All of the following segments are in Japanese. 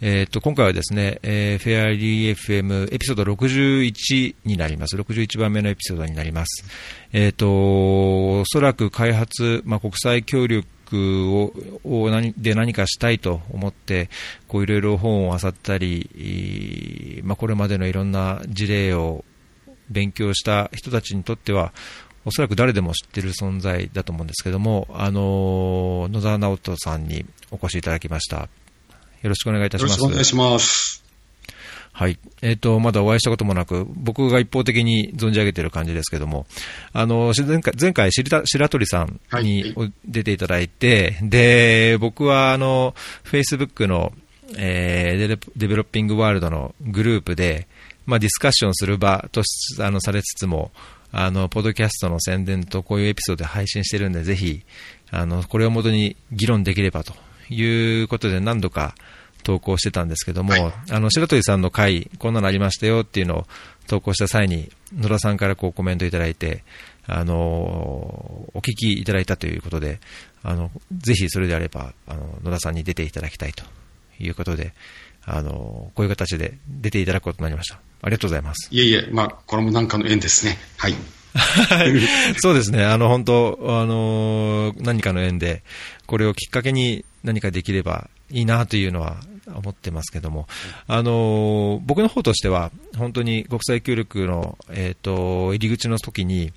えっ、と、今回はですね、えー、フェアリー FM エピソード61になります。61番目のエピソードになります。えっ、と、おそらく開発、まあ、国際協力をを何で何かしたいと思って、こういろいろ本を漁ったり、まあ、これまでのいろんな事例を勉強した人たちにとっては、おそらく誰でも知ってる存在だと思うんですけども、あの野沢直人さんにお越しいただきました。よろしくお願いいたします。よろしくお願いします。はい。えっ、ー、と、まだお会いしたこともなく、僕が一方的に存じ上げている感じですけども、あの、前回、前回白鳥さんに出ていただいて、はい、で、僕は、あの、Facebook の、えー、デデベロッピングワールドのグループで、まあ、ディスカッションする場とあのされつつも、あの、ポッドキャストの宣伝とこういうエピソードで配信してるんで、ぜひ、あの、これをもとに議論できればということで何度か投稿してたんですけども、はい、あの、白鳥さんの回、こんなのありましたよっていうのを投稿した際に、野田さんからこうコメントいただいて、あの、お聞きいただいたということで、あの、ぜひそれであれば、あの、野田さんに出ていただきたいということで、あの、こういう形で出ていただくことになりました。ありがとうございます。いえいえ、まあ、これもなんかの縁ですね。はい。そうですね。あの、本当、あの、何かの縁で、これをきっかけに何かできればいいなというのは思ってますけども、あの、僕の方としては、本当に国際協力の、えっ、ー、と、入り口の時に、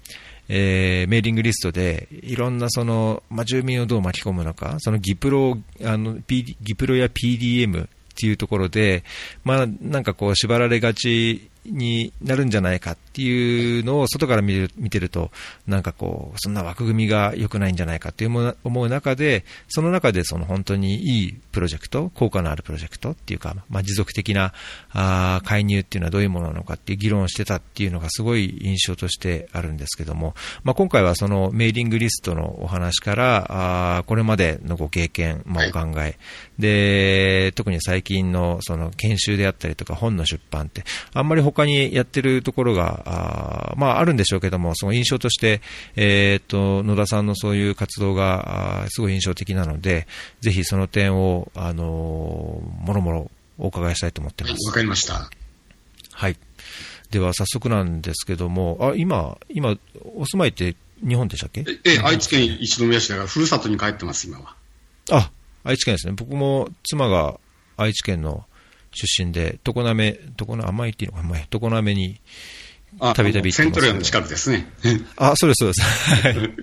えー、メーリングリストで、いろんなその、まあ、住民をどう巻き込むのか、そのギプロ、あの、P、ギプロや PDM っていうところで、まあ、なんかこう、縛られがちになるんじゃないかっていうのを外から見る見てると、なんかこう、そんな枠組みが良くないんじゃないかっていう思う中で、その中でその本当にいいプロジェクト、効果のあるプロジェクトっていうか、まあ、持続的なあ介入っていうのはどういうものなのかっていう議論をしてたっていうのがすごい印象としてあるんですけども、まあ、今回はそのメーリングリストのお話から、あこれまでのご経験、まあ、お考え、で、特に最近のその研修であったりとか本の出版って、あんまり他にやってるところが、あまあ、あるんでしょうけども、その印象として、えっ、と、野田さんのそういう活動が、すごい印象的なので、ぜひその点を、あのもろもろお伺いしたいと思ってます。わかりました。はい。では、早速なんですけども、あ、今、今、お住まいって日本でしたっけ？え、え、愛知県一宮市だから、ふるさとに帰ってます、今は。あ、愛知県ですね。僕も妻が愛知県の出身で、常滑、常滑、甘いっていうのか、常滑に、たびたびセントレアの近くですね。あ、そうです、そうです。はい。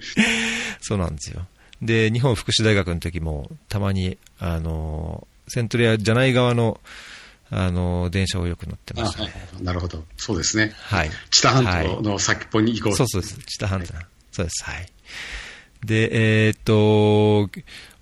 そうなんですよ。で、日本福祉大学の時も、たまに、あの、セントレアじゃない側の、あの、電車をよく乗ってました、ね、なるほど。そうですね。はい。知多半島の先っぽに行こう、はい、そうそうです。知多半島。はい、そうです。はい。で、えー、っと、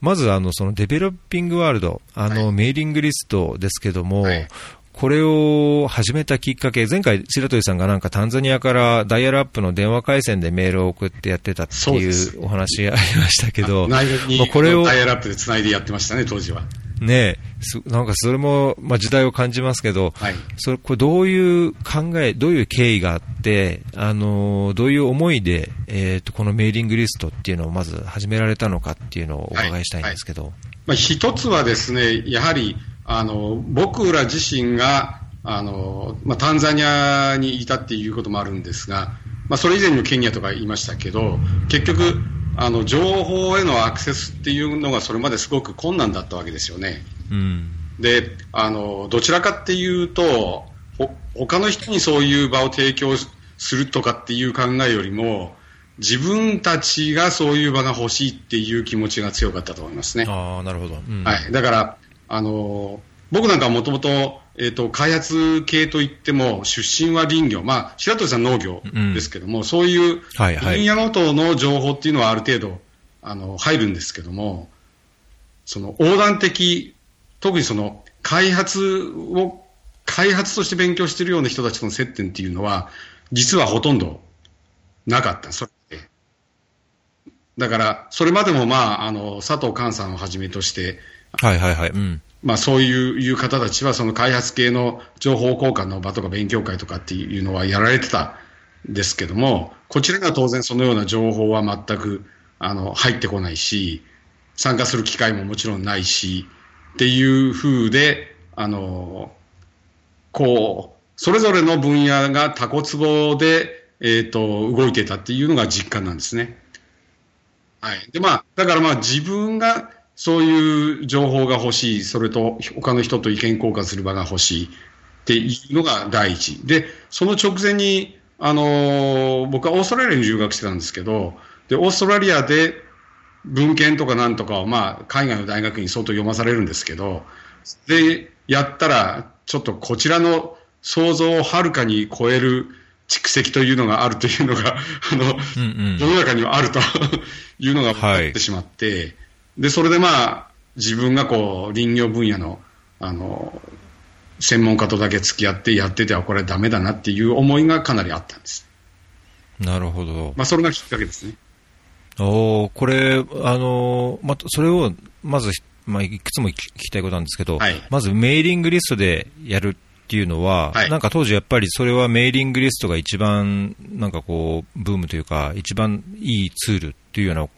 まずあの、そのデベロッピングワールド、あの、メーリングリストですけども、はい、これを始めたきっかけ、前回、白鳥さんがなんかタンザニアからダイヤルアップの電話回線でメールを送ってやってたっていうお話がありましたけど、まあ、これをダイヤルアップでつないでやってましたね、当時は。ねなんかそれも、まあ、時代を感じますけど、はい、それこれどういう考え、どういう経緯があって、あのどういう思いで、えーと、このメーリングリストっていうのをまず始められたのかっていうのをお伺いしたいんですけど。はいはい、まあ、一つはですね、やはりあの僕ら自身があの、まあ、タンザニアにいたっていうこともあるんですが、まあ、それ以前にもケニアとか言いましたけど、結局、あの情報へのアクセスっていうのがそれまですごく困難だったわけですよね。うん、であのどちらかっていうとほ他の人にそういう場を提供するとかっていう考えよりも自分たちがそういう場が欲しいっていう気持ちが強かったと思いますね。あなるほど、うん、はい、だからあの僕なんかもともとえっ、ー、と、開発系といっても、出身は林業、まあ、白鳥さん農業ですけども、うん、そういう分野ごとの情報っていうのはある程度、あの、入るんですけども、その横断的、特にその開発を、開発として勉強しているような人たちとの接点っていうのは、実はほとんどなかった。それだから、それまでもまあ、あの、佐藤寛さんをはじめとして、はいはいはい。うん。まあ、そういういう方たちは、その開発系の情報交換の場とか勉強会とかっていうのはやられてたんですけども、こちらが当然そのような情報は全くあの入ってこないし、参加する機会ももちろんないし、っていう風で、あの、こう、それぞれの分野がタコツボで、えっ、ー、と、動いてたっていうのが実感なんですね。はい。で、まあ、だからまあ自分がそういう情報が欲しい、それと他の人と意見交換する場が欲しい。っていうのが第一。で、その直前に、あの僕はオーストラリアに留学してたんですけど、で、オーストラリアで文献とかなんとかを、まあ、海外の大学に相当読まされるんですけど、で、やったら、ちょっとこちらの想像をはるかに超える蓄積というのがあるというのが、あの、うんうん、世の中にはあるというのが分かってしまって、はい、で、それでまあ、自分がこう、林業分野の、あの、専門家とだけ付き合ってやっててはこれダメだなっていう思いがかなりあったんです。なるほど。まあ、それがきっかけですね。おこれ、あの、ま、それを、まず、まあ、いくつも聞きたいことなんですけど、はい、まずメーリングリストでやるっていうのは、はい、なんか当時やっぱりそれはメーリングリストが一番なんかこう、ブームというか、一番いいツールっていうような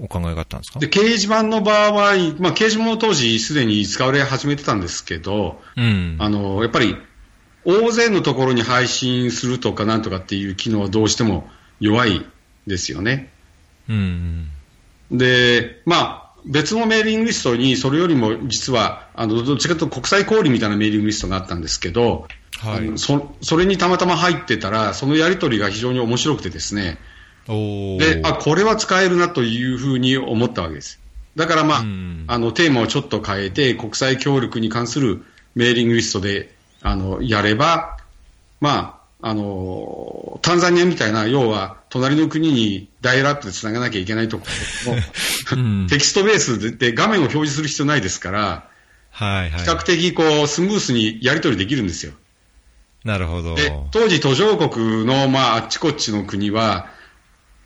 お考えがあったんですか？で掲示板の場合、まあ、掲示板も当時すでに使われ始めてたんですけど、うん、あのやっぱり大勢のところに配信するとかなんとかっていう機能はどうしても弱いですよね。うん、で、まあ、別のメーリングリストに、それよりも実は、あのどっちかというと国際交流みたいなメーリングリストがあったんですけど、はい、そそれにたまたま入ってたら、そのやり取りが非常に面白くてですね、であこれは使えるなというふうに思ったわけです。だから、まあ、あのテーマをちょっと変えて、国際協力に関するメーリングリストであのやれば、まあ、あの、タンザニアみたいな、要は、隣の国にダイヤルアップで繋がなきゃいけないところも、テキストベースで画面を表示する必要ないですから、はいはい、比較的こう、スムースにやり取りできるんですよ。なるほど。で、当時途上国の、まあ、あっちこっちの国は、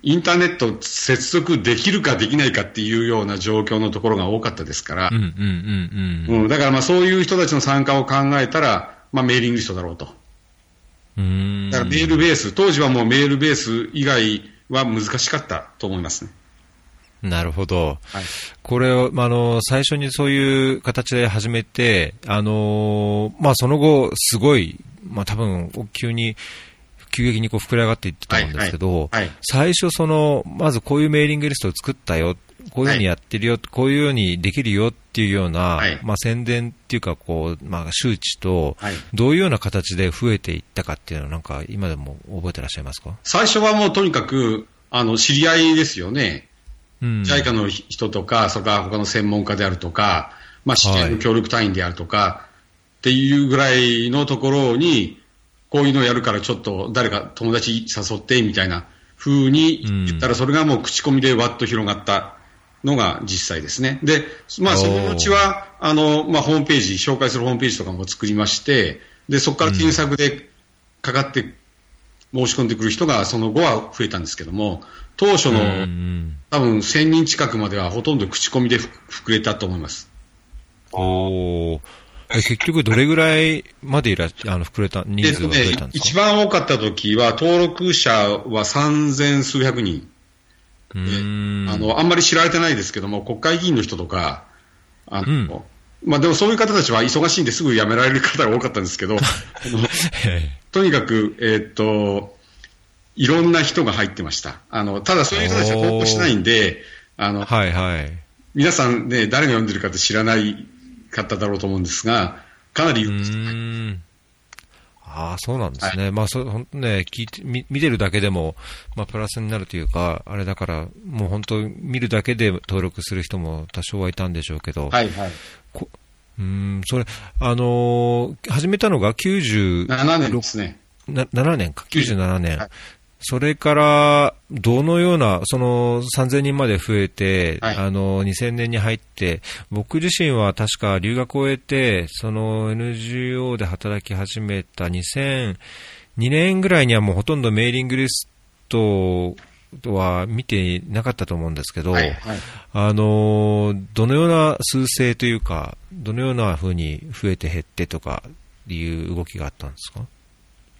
インターネット接続できるかできないかっていうような状況のところが多かったですから、うんうんうんうん。だからまあそういう人たちの参加を考えたら、まあメーリングリストだろうと。うんだからメールベース、当時はもうメールベース以外は難しかったと思いますね。なるほど。はい、これを、あの、最初にそういう形で始めて、あの、まあ、その後、すごい、まあ、多分、急に、急激にこう膨れ上がっていってたんですけど、はいはい、最初その、まずこういうメーリングリストを作ったよ。こういうふうにやってるよ、はい、こういうようにできるよっていうような、はい、まあ、宣伝っていうかこう、まあ、周知と、どういうような形で増えていったかっていうのは、なんか今でも覚えてらっしゃいますか？最初はもうとにかく、あの、知り合いですよね。うん、JICA の人とか、それから他の専門家であるとか、まあ、支援の協力隊員であるとか、はい、っていうぐらいのところに、こういうのをやるからちょっと誰か友達誘ってみたいな風に言ったら、それがもう口コミでわっと広がったのが実際ですね。で、まあ、そのうちは、あの、まあ、ホームページ、紹介するホームページとかも作りまして、で、そこから検索でかかって申し込んでくる人がその後は増えたんですけども、当初の多分1000人近くまではほとんど口コミで膨れたと思います。お結局どれぐらいまでいらあの膨れた、人数が増えたんですか、ね、一番多かった時は登録者は3000数百人。あの、あんまり知られてないですけども、国会議員の人とか、あの、うん、まあでもそういう方たちは忙しいんですぐ辞められる方が多かったんですけど、とにかく、えー、っと、いろんな人が入ってました。あの、ただそういう人たちは投稿しないんで、あの、はいはい。皆さんね、誰が読んでるかって知らない方だろうと思うんですが、かなり有名ああ、そうなんですね。はい、まあ、そ本当ね、聞いて見、見てるだけでも、まあ、プラスになるというか、あれだから、もう本当、見るだけで登録する人も多少はいたんでしょうけど、はいはい。うんそれ、あのー、始めたのが97年ですね。な7年か、97年。はい、それから、どのような、その3000人まで増えて、はい、あの、2000年に入って、僕自身は確か留学を終えて、その NGO で働き始めた2002年ぐらいにはもうほとんどメーリングリストは見てなかったと思うんですけど、はいはい、あの、どのような数勢というか、どのような風に増えて減ってとかいう動きがあったんですか？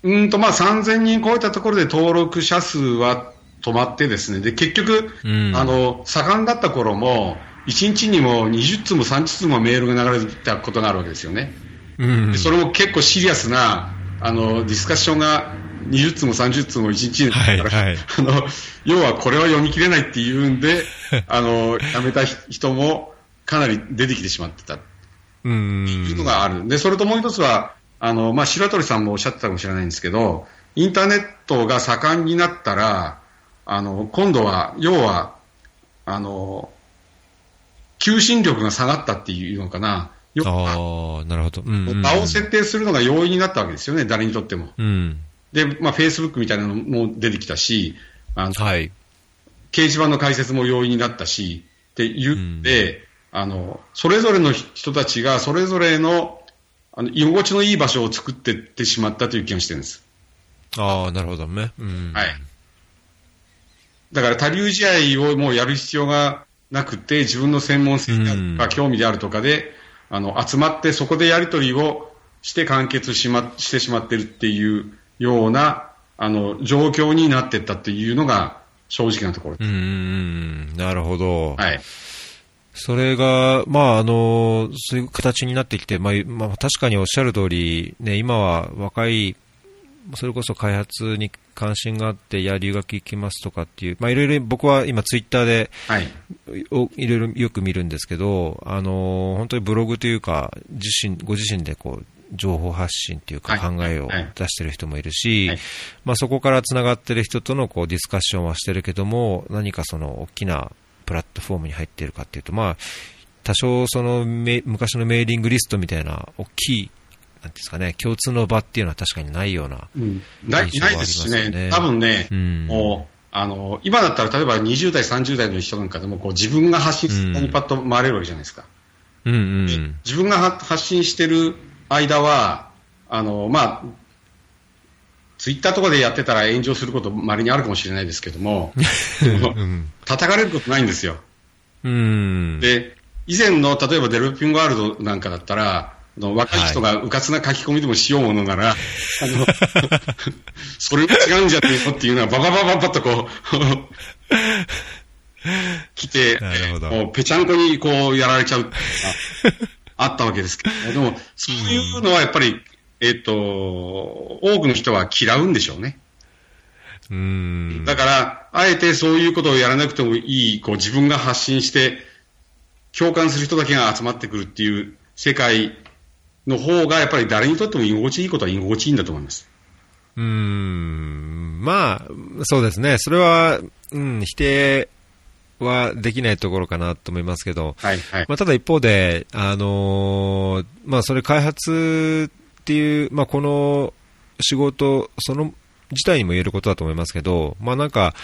うんと、まあ、3000人超えたところで登録者数は止まってですね、で、結局、うん、あの、盛んだった頃も、1日にも20通も30通もメールが流れてたことがあるわけですよね。うん、それも結構シリアスな、あの、ディスカッションが20通も30通も1日にはいはい、あの、要はこれは読み切れないっていうんで、あの、辞めた人もかなり出てきてしまってた。うん。いうのがある。で、それともう一つは、あの、まあ、白鳥さんもおっしゃってたかもしれないんですけど、インターネットが盛んになったら、あの、今度は、要は、あの、求心力が下がったっていうのかな。ああ、なるほど。うんうん、場を設定するのが容易になったわけですよね、誰にとっても。うん、で、まあ、フェイスブックみたいなのも出てきたし、あの、はい。掲示板の解説も容易になったし、って言って、うん、あの、それぞれの人たちがそれぞれの、あの、居心地のいい場所を作っていってしまったという気がしてるんです。ああ、なるほどね。うん。はい。だから多流試合をもうやる必要がなくて、自分の専門性が興味であるとかで、あの、集まってそこでやり取りをして完結しま、してしまってるっていうような、あの、状況になっていったっていうのが正直なところうん、なるほど。はい。それが、まあ、あの、そういう形になってきて、まあ、まあ、確かにおっしゃる通り、ね、今は若い、それこそ開発に関心があって、いや、留学行きますとかっていう、まあ、いろいろ僕は今、ツイッターで、はい、いろいろよく見るんですけど、あの、本当にブログというか、自身、ご自身でこう、情報発信というか考えを出してる人もいるし、まあ、そこからつながってる人とのこうディスカッションはしてるけども、何かその大きなプラットフォームに入っているかっていうと、まあ、多少その昔のメーリングリストみたいな大きいなんですかね、共通の場っていうのは確かにないような、うん、ないですしね、多分ね、うん、もうあの今だったら例えば20代、30代の人なんかでもこう自分が発信するにパッと回れるわけじゃないですか。うんうん、自分が発信してる間は、あの、まあ、ツイッターとかでやってたら炎上することまれにあるかもしれないですけども、うん、叩かれることないんですよ。うん、で、以前の例えばデベロッピングワールドなんかだったら、若い人がうかつな書き込みでもしようものなら、はい、あのそれも違うんじゃねえのっていうのは、ばばばばばっとこう 来て、もうぺちゃんこにこうやられちゃうっていうか、あったわけですけど、でも、そういうのはやっぱり、えっ、ー、と、多くの人は嫌うんでしょうね。うんだから、あえてそういうことをやらなくてもいい、こう自分が発信して、共感する人だけが集まってくるっていう世界の方が、やっぱり誰にとっても居心地いいことは居心地いいんだと思います。うん、まあ、そうですね。それは、うん、否定はできないところかなと思いますけど、はいはい、まあ、ただ一方で、あのー、まあ、それ開発っていう、まあ、この仕事、その自体にも言えることだと思いますけど、まあ、なんか、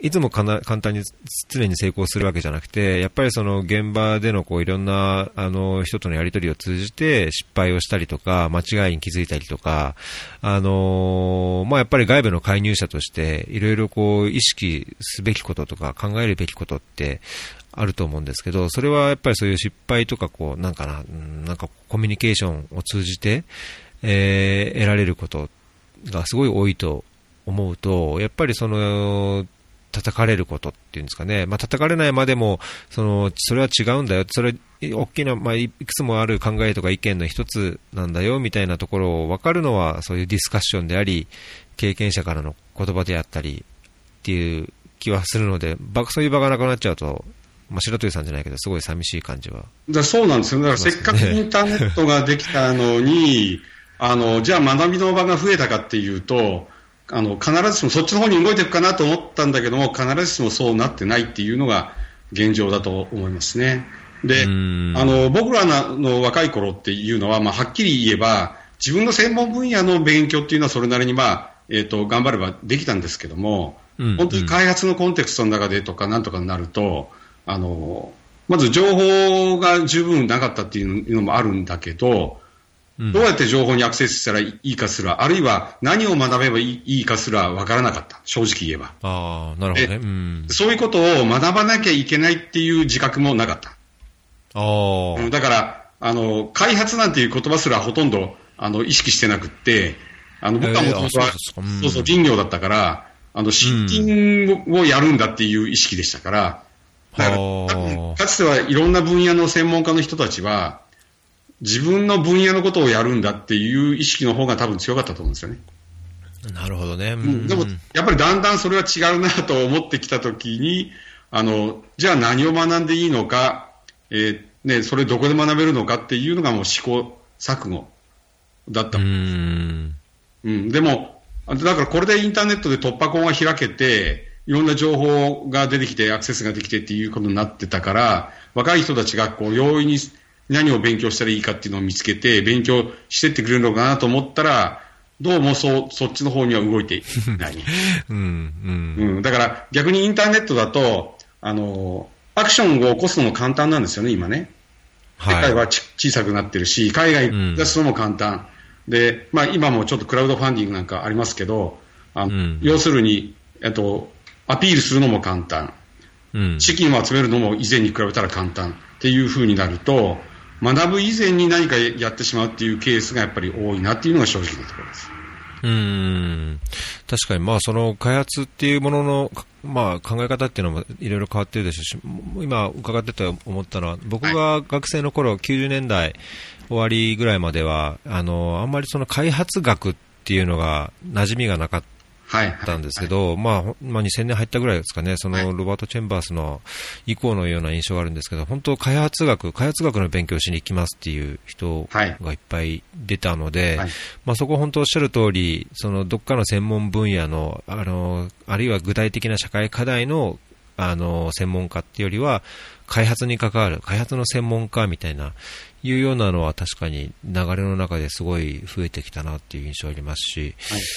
いつも簡単に常に成功するわけじゃなくて、やっぱりその現場でのこういろんなあの人とのやり取りを通じて失敗をしたりとか、間違いに気づいたりとか、あのまあ、やっぱり外部の介入者としていろいろこう意識すべきこととか考えるべきことってあると思うんですけど、それはやっぱりそういう失敗とかこう、なんかな、なんかコミュニケーションを通じて、えー、得られることがすごい多いと思うと、やっぱりその、叩かれることっていうんですかね、まあ、叩かれないまでも、その、それは違うんだよ、それ、大きな、まあ、いくつもある考えとか意見の一つなんだよ、みたいなところを分かるのは、そういうディスカッションであり、経験者からの言葉であったり、っていう気はするので、そういう場がなくなっちゃうと、まあ、白鳥さんじゃないけど、すごい寂しい感じは。だそうなんですよ。だからせっかくインターネットができたのに、あの、じゃあ学びの場が増えたかっていうと、あの、必ずしもそっちの方に動いていくかなと思ったんだけども、必ずしもそうなってないっていうのが現状だと思いますね。で、あの、僕らの若い頃っていうのは、まあ、はっきり言えば、自分の専門分野の勉強っていうのはそれなりにまあ、えっ、ー、と、頑張ればできたんですけども、うん本当に開発のコンテクストの中でとかなんとかになると、あの、まず情報が十分なかったっていうのもあるんだけど、どうやって情報にアクセスしたらいいかすら、あるいは何を学べばいいかすら分からなかった、正直言えば。あなるほどね、うん、そういうことを学ばなきゃいけないっていう自覚もなかった。あだから、あの、開発なんていう言葉すらほとんどあの意識してなくって、あの僕はもともとは、そうそう、林業だったから、あの、新品をやるんだっていう意識でしたから、だからかつてはいろんな分野の専門家の人たちは、自分の分野のことをやるんだっていう意識の方が多分強かったと思うんですよね。なるほどね。うん、でも、やっぱりだんだんそれは違うなと思ってきたときに、あの、じゃあ何を学んでいいのか、えー、ね、それどこで学べるのかっていうのがもう試行錯誤だった。うん。うん。でも、だからこれでインターネットで突破口が開けて、いろんな情報が出てきて、アクセスができてっていうことになってたから、若い人たちがこう容易に何を勉強したらいいかっていうのを見つけて、勉強してってくれるのかなと思ったら、どうもそそっちの方には動いていない。うん、うん、だから逆にインターネットだと、あの、アクションを起こすのも簡単なんですよね、今ね。世界は小さくなってるし、海外に出すのも簡単。うん、で、まあ今もちょっとクラウドファンディングなんかありますけど、あの、うん、要するに、えっと、アピールするのも簡単。うん、資金を集めるのも以前に比べたら簡単っていうふうになると、学ぶ以前に何かやってしまうっていうケースがやっぱり多いなっていうのが正直なところです。うん。確かに、まあ、その開発っていうものの、まあ、考え方っていうのもいろいろ変わってるでしょうし、今伺ってて思ったのは、僕が学生の頃、はい、90年代終わりぐらいまでは、あの、あんまりその開発学っていうのが馴染みがなかっったんですけど、まあ、まあ、2000年入ったぐらいですかね、そのロバート・チェンバースの以降のような印象があるんですけど、本当、開発学、開発学の勉強しに行きますっていう人がいっぱい出たので、はい、まあ、そこ本当おっしゃる通り、そのどっかの専門分野の、あの、あるいは具体的な社会課題のあの専門家っていうよりは、開発に関わる、開発の専門家みたいないうようなのは確かに流れの中ですごい増えてきたなっていう印象ありますし、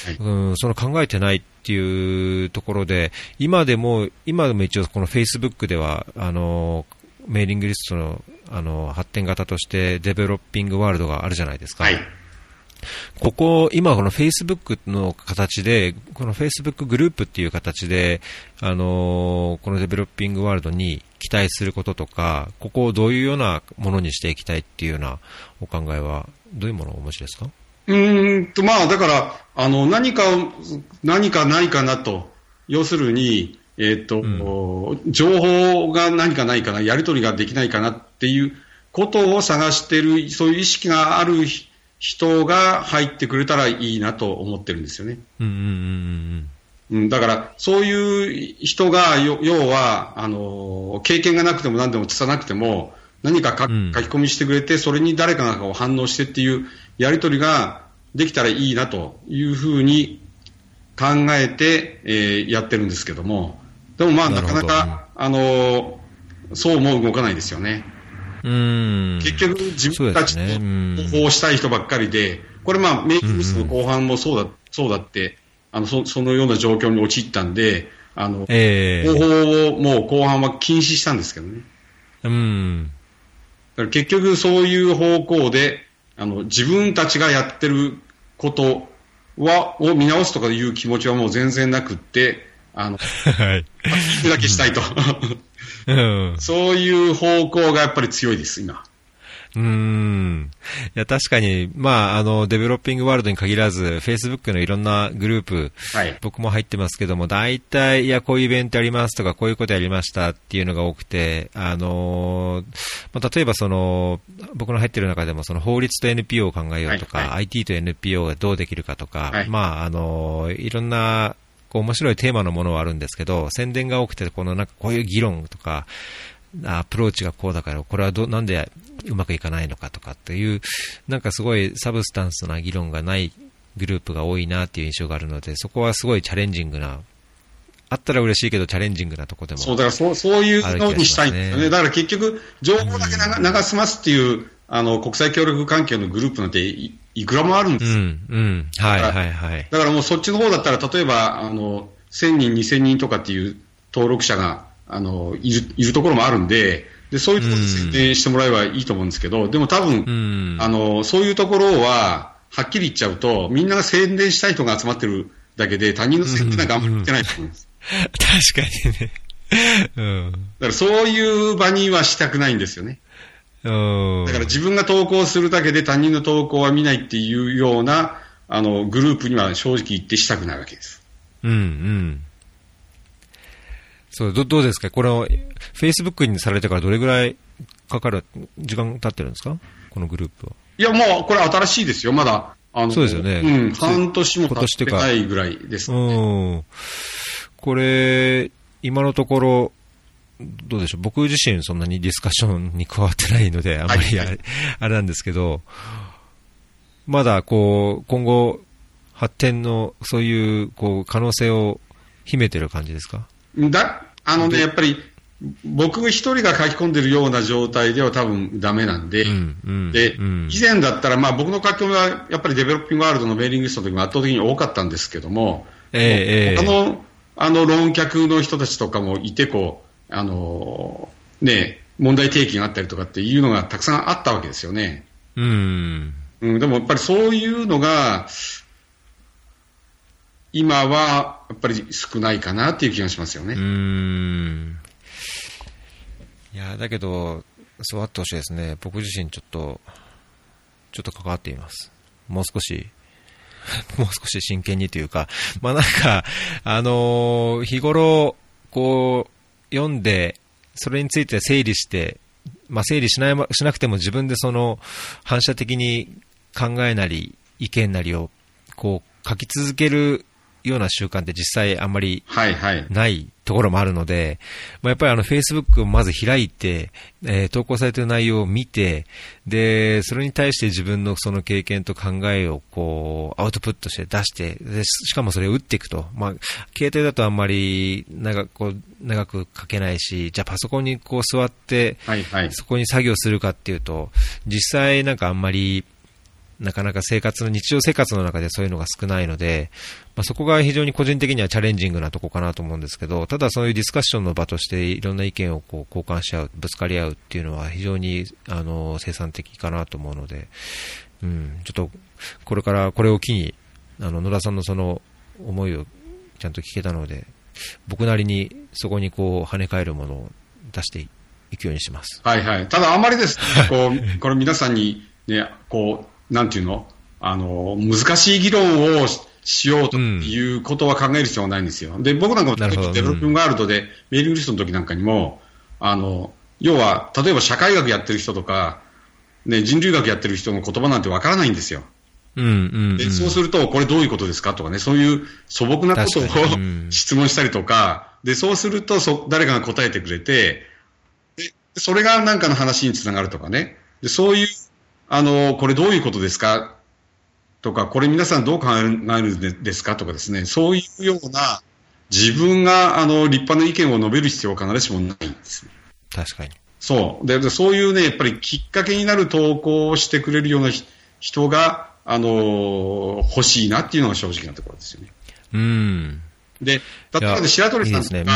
はいはい、うんその考えてないっていうところで、今でも、今でも一応このフェイスブックでは、あの、メーリングリストのあの発展型としてデベロッピングワールドがあるじゃないですか。はいここ、今この Facebook の形で、この Facebook グループっていう形で、あのー、このデベロッピングワールドに期待することとか、ここをどういうようなものにしていきたいっていうようなお考えは、どういうものをお持ちですか？うんと、まあ、だから、あの、何か、何かないかなと。要するに、えっ、ー、と、うん、情報が何かないかな、やり取りができないかなっていうことを探してる、そういう意識がある人が入ってくれたらいいなと思ってるんですよね。うんうんうんうん、だから、そういう人が、要は、あの、経験がなくても何でもつさなくても、何か書き込みしてくれて、それに誰かが反応してっていうやり取りができたらいいなというふうに考えて、えー、やってるんですけども、でもまあ、なかなか、あの、そうも動かないですよね。結局、自分たちの方法したい人ばっかりで、これ、まあ、メイクミスの後半もそうだそうだってあのそ、そのような状況に陥ったんで、あの、えー、方法をもう後半は禁止したんですけどね。うん。だから結局そういう方向で、あの、自分たちがやってることは、を見直すとかいう気持ちはもう全然なくって、あの、はい。聞くだけしたいと。うん、そういう方向がやっぱり強いです、今。うん。いや、確かに、まあ、あの、デベロッピングワールドに限らず、Facebook のいろんなグループ、はい、僕も入ってますけども、大体、いや、こういうイベントやりますとか、こういうことやりましたっていうのが多くて、あのまあ、例えばその、僕の入ってる中でも、その法律と NPO を考えようとか、はいはい、IT と NPO がどうできるかとか、はい、まあ、あのいろんな、こう面白いテーマのものはあるんですけど、宣伝が多くて、このなんかこういう議論とか、アプローチがこうだから、これはどなんでうまくいかないのかとかっていう、なんかすごい substance な議論がないグループが多いなっていう印象があるので、そこはすごいチャレンジングな、あったら嬉しいけど、チャレンジングなとこでも、そう、だからそうそういうのにしたいんですよね。だから結局、情報だけ流しますっていう、あの、国際協力関係のグループなんていいくらもあるんですよ。うん、うん。はいはいはい。だからもうそっちの方だったら、例えば、あの、1000人、2000人とかっていう登録者が、あの、いる、いるところもあるんで、で、そういうところで設定してもらえばいいと思うんですけど、でも多分、あの、そういうところは、はっきり言っちゃうと、みんなが宣伝したい人が集まってるだけで、他人の宣伝なんかあんまり言ってないと思うんです。確かにね。うん。だからそういう場にはしたくないんですよね。だから自分が投稿するだけで他人の投稿は見ないっていうような、あの、グループには正直言ってしたくないわけです。うんうん。そう、どどうですか？これを、フェイスブックにされてからどれぐらいかかる、時間経ってるんですか？このグループは。いや、もうこれ新しいですよ、まだ。あのそうですよね。うん、半年も経ってないぐらいですね。うん。これ、今のところ、どうでしょう、僕自身そんなにディスカッションに加わってないので、あまりあれ,、あれなんですけど、まだこう、今後、発展の、そういう、こう、可能性を秘めてる感じですか？だ、あのね、やっぱり、僕一人が書き込んでるような状態では多分ダメなんで、うんうん、で、うん、以前だったら、まあ僕の書き込みはやっぱりデベロッピングワールドのメーリングリストの時も圧倒的に多かったんですけども、えー、他の、あの論客の人たちとかもいて、こう、あのー、ね、問題提起があったりとかっていうのがたくさんあったわけですよね。うん。うん、でもやっぱりそういうのが、今はやっぱり少ないかなっていう気がしますよね。うんいやだけど、そうあってほしいですね、僕自身ちょっと、ちょっと関わっています、もう少し、もう少し真剣にというか、まあなんか、あのー、日頃、こう、読んで、それについて整理して、まあ、整理しないしなくても自分でその反射的に考えなり意見なりをこう書き続けるような習慣って実際あんまりないところもあるので、まあ、やっぱりあの Facebook をまず開いて、えー、投稿されている内容を見て、で、それに対して自分のその経験と考えをこう、アウトプットして出して、でしかもそれを打っていくと。まあ、携帯だとあんまり長こう長く書けないし、じゃあパソコンにこう座って、はいはい、そこに作業するかっていうと、実際なんかあんまり、なかなか生活の、日常生活の中でそういうのが少ないので、まあ、そこが非常に個人的にはチャレンジングなとこかなと思うんですけど、ただそういうディスカッションの場としていろんな意見をこう交換し合う、ぶつかり合うっていうのは非常にあの生産的かなと思うので、うん、ちょっとこれからこれを機に、あの野田さんのその思いをちゃんと聞けたので、僕なりにそこにこう跳ね返るものを出していくようにします。はいはい。ただあんまりです、こう、これ皆さんにね、こう、なんていうの？あの、難しい議論をしようということは考える必要はないんですよ。で、僕なんかもデベロッピングワールドで、メーリングリストの時なんかにも、あの、要は、例えば社会学やってる人とか、ね、人類学やってる人の言葉なんてわからないんですよ。うんうんうん、でそうすると、これどういうことですかとかね、そういう素朴なことを、うん、質問したりとか、で、そうするとそ、誰かが答えてくれて、で、それが何かの話につながるとかね、でそういうあの、これどういうことですか？とか、これ皆さんどう考えるんですか？とかですね、そういうような自分があの立派な意見を述べる必要は必ずしもないんです確かに。そう。で、そういうね、やっぱりきっかけになる投稿をしてくれるような人が、あの欲しいなっていうのが正直なところですよね。うん。で、例えば白鳥さんとか、いいね、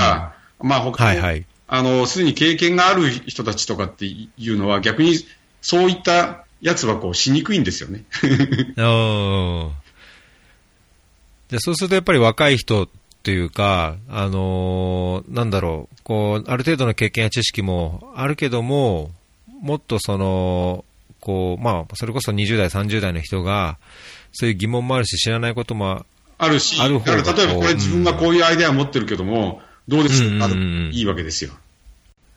まあ他はいはい、あの、すでに経験がある人たちとかっていうのは逆にそういったやつはこうしにくいんですよね。じゃそうするとやっぱり若い人というか、あのー、なんだろう、こう、ある程度の経験や知識もあるけども、もっとその、こう、まあ、それこそ20代、30代の人が、そういう疑問もあるし、知らないこともあるし、あるだから例えばこれ自分がこういうアイデアを持ってるけども、どうですか、うん、いいわけですよ。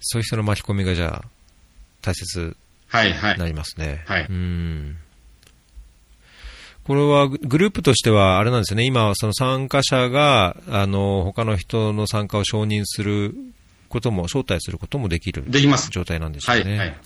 そういう人の巻き込みがじゃあ、大切はいはい。なりますね。はい。うん。これはグループとしては、あれなんですよね、今、その参加者が、あの、他の人の参加を承認することも、招待することもできるできます状態なんですよね。はい、はい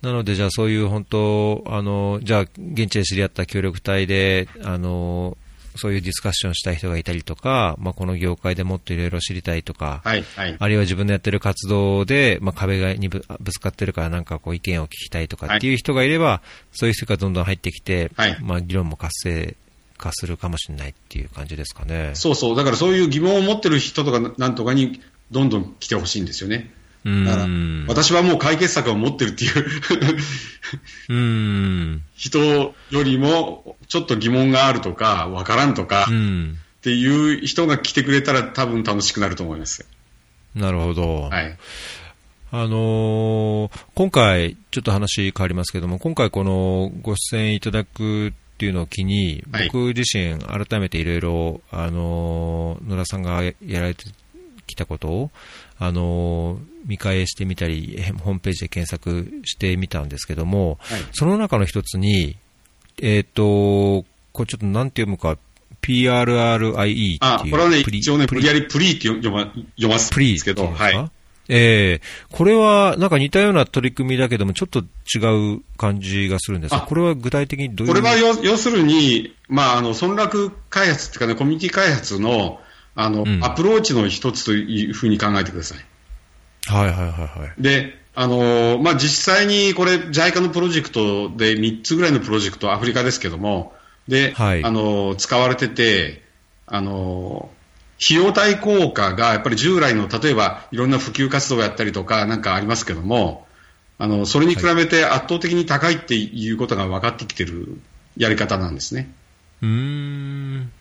なので、じゃあそういう本当、あの、じゃあ現地で知り合った協力隊で、あの、そういうディスカッションしたい人がいたりとか、まあ、この業界でもっといろいろ知りたいとか、はいはい、あるいは自分のやってる活動で、まあ、壁にぶつかってるからなんかこう意見を聞きたいとかっていう人がいれば、はい、そういう人がどんどん入ってきて、はい、まあ、議論も活性化するかもしれないっていう感じですかね。そうそう。だからそういう疑問を持ってる人とかなんとかにどんどん来てほしいんですよね。だから私はもう解決策を持ってるっていう。人よりもちょっと疑問があるとかわからんとかっていう人が来てくれたら多分楽しくなると思いますなるほど、はい。あのー、今回、ちょっと話変わりますけども、今回、このご出演いただくっていうのを機に、僕自身、改めていろいろ、あのー、野田さんがやられてきたことを、あの、見返してみたり、ホームページで検索してみたんですけども、はい、その中の一つに、えっ、ー、と、これちょっとなんて読むか、PRRIE っていう。あ、これはね、一応ね、無理やりプリーって読ま読ますんですけど、はい。ええー、これはなんか似たような取り組みだけども、ちょっと違う感じがするんですが、これは具体的にどういう？これは要するに、まあ、あの、村落開発っていうかね、コミュニティ開発の、あの、うん、アプローチの一つというふうに考えてください。はいはいはいはい。で、あのまあ、実際にこれ、JICA のプロジェクトで3つぐらいのプロジェクト、アフリカですけども、で、はい、あの使われてて、あの費用対効果がやっぱり従来の、例えばいろんな普及活動をやったりとかなんかありますけども、あの、それに比べて圧倒的に高いっていうことが分かってきてるやり方なんですね。うん。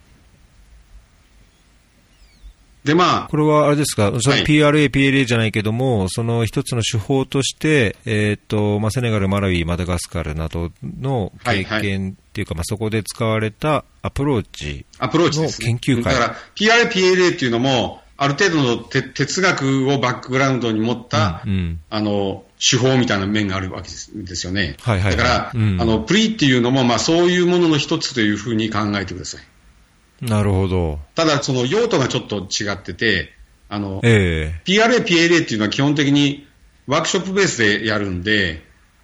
で、まあ。これはあれですか、その PRA、PLA じゃないけども、その一つの手法として、えっ、と、まあ、セネガル、マラウィ、マダガスカルなどの経験っていうか、まあ、そこで使われたアプローチアプローチの研究会。だから、PRA、PLA っていうのも、ある程度の哲学をバックグラウンドに持った、うんうん、あの、手法みたいな面があるわけですよね。はいはい、はい、だから、うん、あの、プリっていうのも、まあ、そういうものの一つというふうに考えてください。なるほど。ただ、その用途がちょっと違ってて、あの、えー、PRA、PLA っていうのは基本的にワークショップベースでやるんで、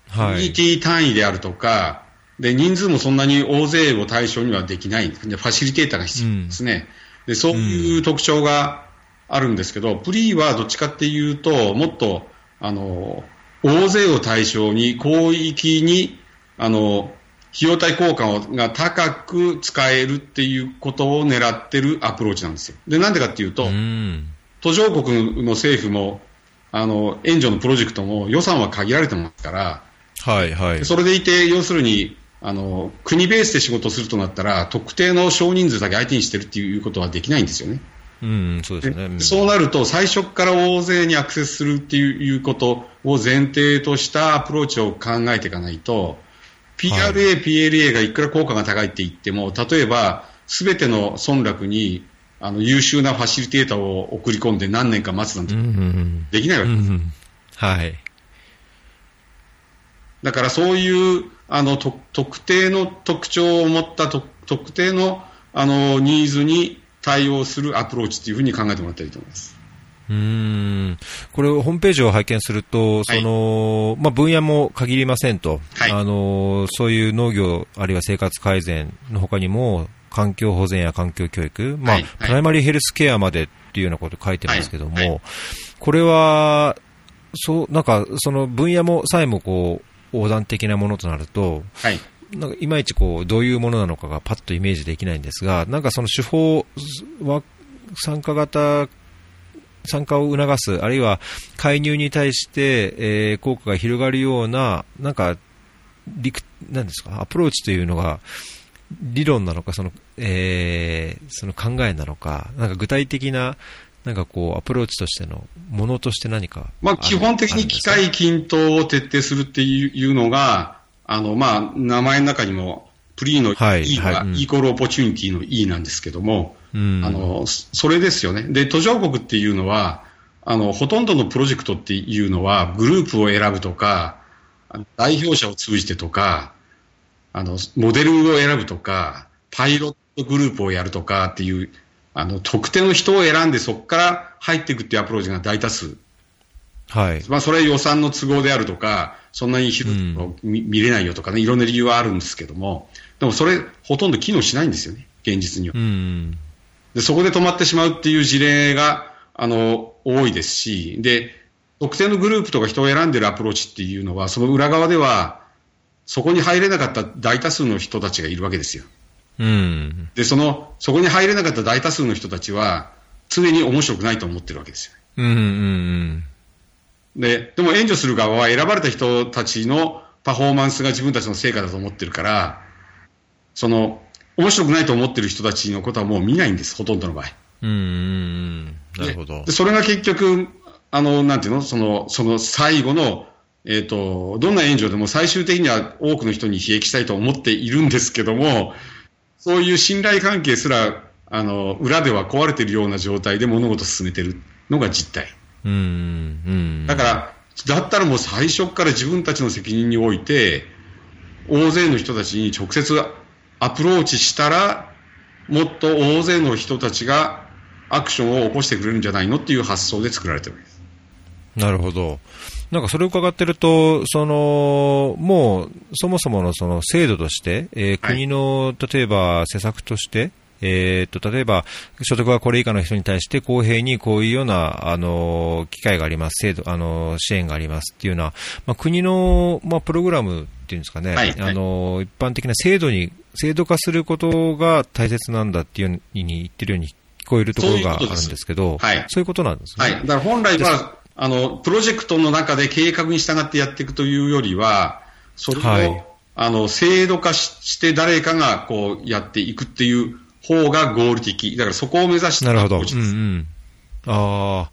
はい、ET 単位であるとか、で、人数もそんなに大勢を対象にはできないんで、ファシリテーターが必要ですね。うん、で、そういう特徴があるんですけど、うん、プリーはどっちかっていうと、もっと、あの、大勢を対象に、広域に、あの、費用対効果が高く使えるっていうことを狙ってるアプローチなんですよ。で、なんでかっていうと、途上国の政府も、あの、援助のプロジェクトも予算は限られてますから、はいはい。それでいて、要するに、あの、国ベースで仕事するとなったら、特定の少人数だけ相手にしてるっていうことはできないんですよね。うん、そうですね。そうなると、最初から大勢にアクセスするっていうことを前提としたアプローチを考えていかないと、PRA、PLA がいくら効果が高いって言っても、例えば、すべての村落にあの優秀なファシリテーターを送り込んで何年か待つなんてできないわけです。うんうん、はい。だからそういうあの特定の特徴を持った特定のあのニーズに対応するアプローチというふうに考えてもらったらいいと思います。うん。これ、ホームページを拝見すると、そのまあ、分野も限りませんと、はい、あの、そういう農業、あるいは生活改善のほかにも、環境保全や環境教育、まあ、はい、プライマリーヘルスケアまでっていうようなこと書いてますけども、はい、これは、そう、なんか、その分野もさえもこう、横断的なものとなると、はい、なんかいまいちこうどういうものなのかがパッとイメージできないんですが、なんかその手法は参加型参加を促す、あるいは介入に対して、えー、効果が広がるような、なんか、なんですか、アプローチというのが、理論なのか、その、えー、その考えなのか、なんか具体的な、なんかこう、アプローチとしてのものとして何かまあ、基本的に機会均等を徹底するっていうのが、あの、まあ、名前の中にも、プリーの E が、はいはい、 equal opportunity の E なんですけども、うん、あの、それですよね。で、途上国っていうのは、あの、ほとんどのプロジェクトっていうのは、グループを選ぶとか、代表者を通じてとか、あの、モデルを選ぶとか、パイロットグループをやるとかっていう、あの、特定の人を選んでそこから入っていくっていうアプローチが大多数。はい。まあ、それは予算の都合であるとか、そんなに広く見,、見れないよとかね、いろんな理由はあるんですけども、でもそれ、ほとんど機能しないんですよね、現実には。うんで、そこで止まってしまうっていう事例が、あの、多いですし、で、特定のグループとか人を選んでるアプローチっていうのは、その裏側では、そこに入れなかった大多数の人たちがいるわけですよ。うん。で、その、そこに入れなかった大多数の人たちは、常に面白くないと思ってるわけですよ。うんうんうん。で、でも援助する側は選ばれた人たちのパフォーマンスが自分たちの成果だと思ってるから、その、面白くないと思ってる人たちのことはもう見ないんです、ほとんどの場合。うん、なるほど。でそれが結局、あの、なんていうの？その、その最後の、えっ、ー、と、どんな援助でも最終的には多くの人に利益したいと思っているんですけども、そういう信頼関係すら、あの、裏では壊れているような状態で物事を進めてるのが実態。うん、だから、だったらもう最初から自分たちの責任において、大勢の人たちに直接アプローチしたら、もっと大勢の人たちがアクションを起こしてくれるんじゃないのっていう発想で作られてる。なるほど。なんかそれを伺ってると、その、もう、そもそものその制度として、えー、国の、例えば施策として、えー、と、例えば、所得がこれ以下の人に対して公平にこういうような、あの、機会があります、制度、あの、支援がありますっていうような、まあ、国の、まあ、プログラムっていうんですかね、はい、あの、一般的な制度に、制度化することが大切なんだっていうふうに言ってるように聞こえるところがあるんですけど、はい、そういうことなんですね。はい。だから本来は、あの、プロジェクトの中で計画に従ってやっていくというよりは、それを、はい、あの、制度化して誰かがこうやっていくっていう方が合理的。だからそこを目指してなるほど。うんうん。ああ。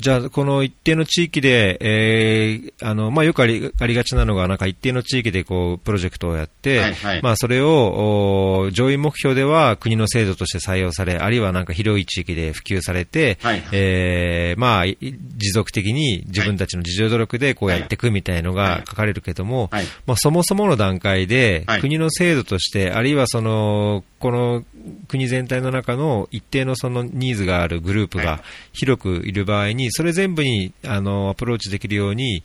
じゃあ、この一定の地域で、えー、あの、まあ、よくありありがちなのが、なんか一定の地域でこう、プロジェクトをやって、はいはい、まあ、それを、上位目標では国の制度として採用され、あるいはなんか広い地域で普及されて、はい、えー、まあ、持続的に自分たちの自助努力でこうやっていくみたいのが書かれるけども、はい。はい、まあ、そもそもの段階で、国の制度として、あるいはその、この国全体の中の一定のそのニーズがあるグループが広くいる場合に、それ全部にあのアプローチできるように、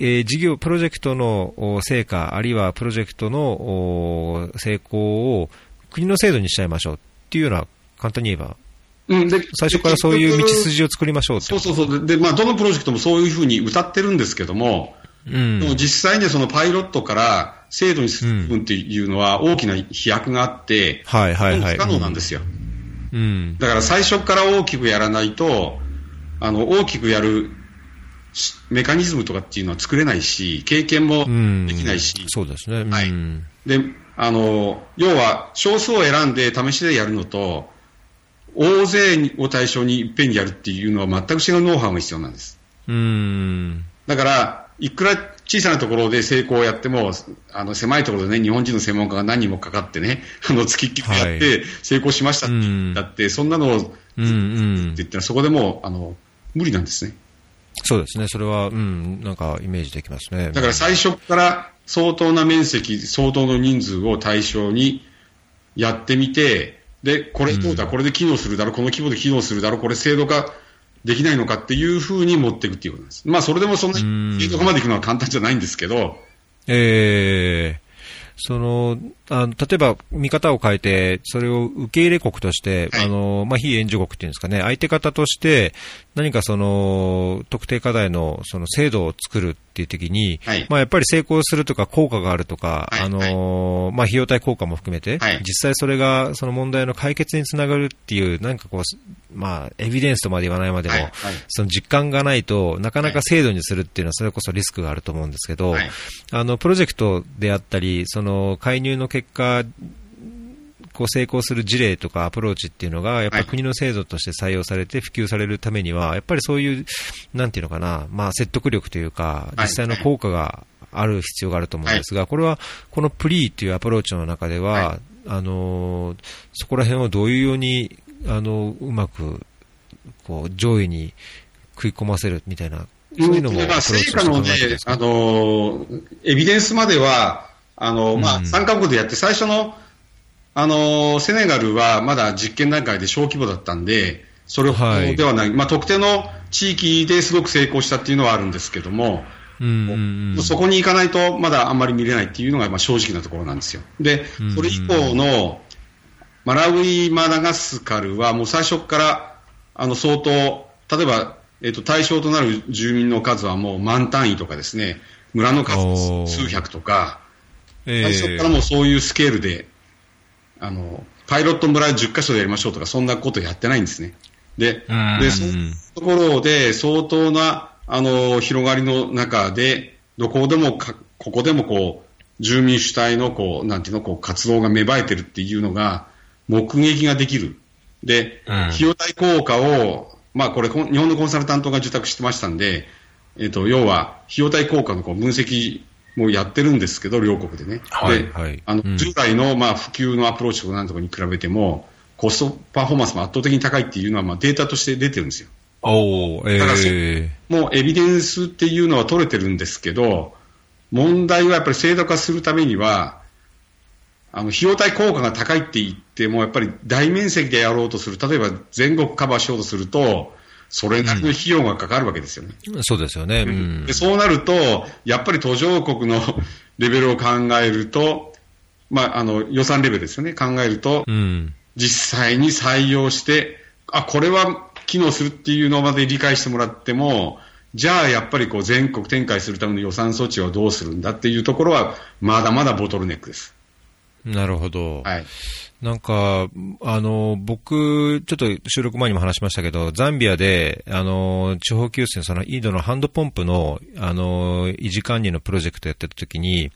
えー、事業、プロジェクトの成果、あるいはプロジェクトの成功を国の制度にしちゃいましょうっていうような、簡単に言えば、うん、で最初からそういう道筋を作りましょうそうそうそうで、まあ、どのプロジェクトもそういうふうに歌ってるんですけども、うん、も実際にはそのパイロットから制度にする部分っていうのは大きな飛躍があって、はいはいはい。不可能なんですよ。うん。だから最初から大きくやらないと、あの、大きくやるメカニズムとかっていうのは作れないし、経験もできないし。うん、そうですね。はい。で、あの、要は少数を選んで試しでやるのと、大勢を対象にいっぺんにやるっていうのは全く違うノウハウが必要なんです。うん。だから、いくら小さなところで成功をやっても、あの狭いところでね、日本人の専門家が何人もかかってね、あの月きっやって成功しましたって言ったって、はい、そんなのを、うんうん、って言ったら、そこでもうあの無理なんですね。そうですね、それは、うん、なんかイメージできますね。だから最初から相当な面積、相当の人数を対象にやってみて、で、これどうだ、これで機能するだろう、この規模で機能するだろう、これ制度化できないのかっていうふうに持っていくっていうことです。まあ、それでもそんなに、どこまでいくのは簡単じゃないんですけど。ええーそのあの例えば見方を変えて、それを受け入れ国として、はい、あのまあ、非援助国っていうんですかね、相手方として、何かその特定課題のその制度を作るっていう時に、はい、まあ、やっぱり成功するとか効果があるとか、はい、あのまあ、費用対効果も含めて、実際それがその問題の解決につながるっていう、なんかこう、まあ、エビデンスとまで言わないまでも、その実感がないとなかなか制度にするっていうのはそれこそリスクがあると思うんですけど、あのプロジェクトであったり、その介入の結果、こう成功する事例とかアプローチっていうのが、やっぱり国の制度として採用されて普及されるためには、やっぱりそういう、なんていうのかな、まあ、説得力というか、実際の効果がある必要があると思うんですが、これはこのプリーというアプローチの中では、あのそこら辺をどういうようにあのうまくこう上位に食い込ませるみたいな、そういうのも、まあ、成果のね、あの、エビデンスまでは、あの、まあ、3カ国でやって、最初の、あの、セネガルはまだ実験段階で小規模だったんで、それほどではない、はい、まあ、特定の地域ですごく成功したっていうのはあるんですけども、うんそこに行かないとまだあんまり見れないっていうのがまあ正直なところなんですよ。で、それ以降のマラウイ、マダガスカルはもう最初からあの相当、例えば、えっと、対象となる住民の数はもう万単位とかですね、村の数数百とか、最初からもうそういうスケールで、あの、パイロット村10カ所でやりましょうとか、そんなことやってないんですね。で、で、そういうところで相当な、あの、広がりの中で、どこでもか、ここでもこう、住民主体のこう、なんていうの、こう、活動が芽生えてるっていうのが、目撃ができる。で、費用対効果を、まあこれ、日本のコンサルタントが受託してましたんで、えっ、ー、と、要は、費用対効果のこう分析もやってるんですけど、両国でね。はい、はい、あの、従来の、まあ、普及のアプローチとかなんとかに比べても、コストパフォーマンスも圧倒的に高いっていうのは、まあ、データとして出てるんですよ。おえー、もうエビデンスっていうのは取れてるんですけど、問題はやっぱり制度化するためには、あの、費用対効果が高いって言っても、やっぱり大面積でやろうとする、例えば全国カバーしようとすると、それなりの費用がかかるわけですよね。うん、そうですよね、うん、で。そうなると、やっぱり途上国のレベルを考えると、まあ、あの、予算レベルですよね、考えると、うん、実際に採用して、あ、これは機能するっていうのまで理解してもらっても、じゃあやっぱりこう全国展開するための予算措置はどうするんだっていうところは、まだまだボトルネックです。なるほど。はい。なんか、あの、僕、ちょっと収録前にも話しましたけど、ザンビアで、あの、地方給水のそのイードのハンドポンプの、あの、維持管理のプロジェクトやってた時に、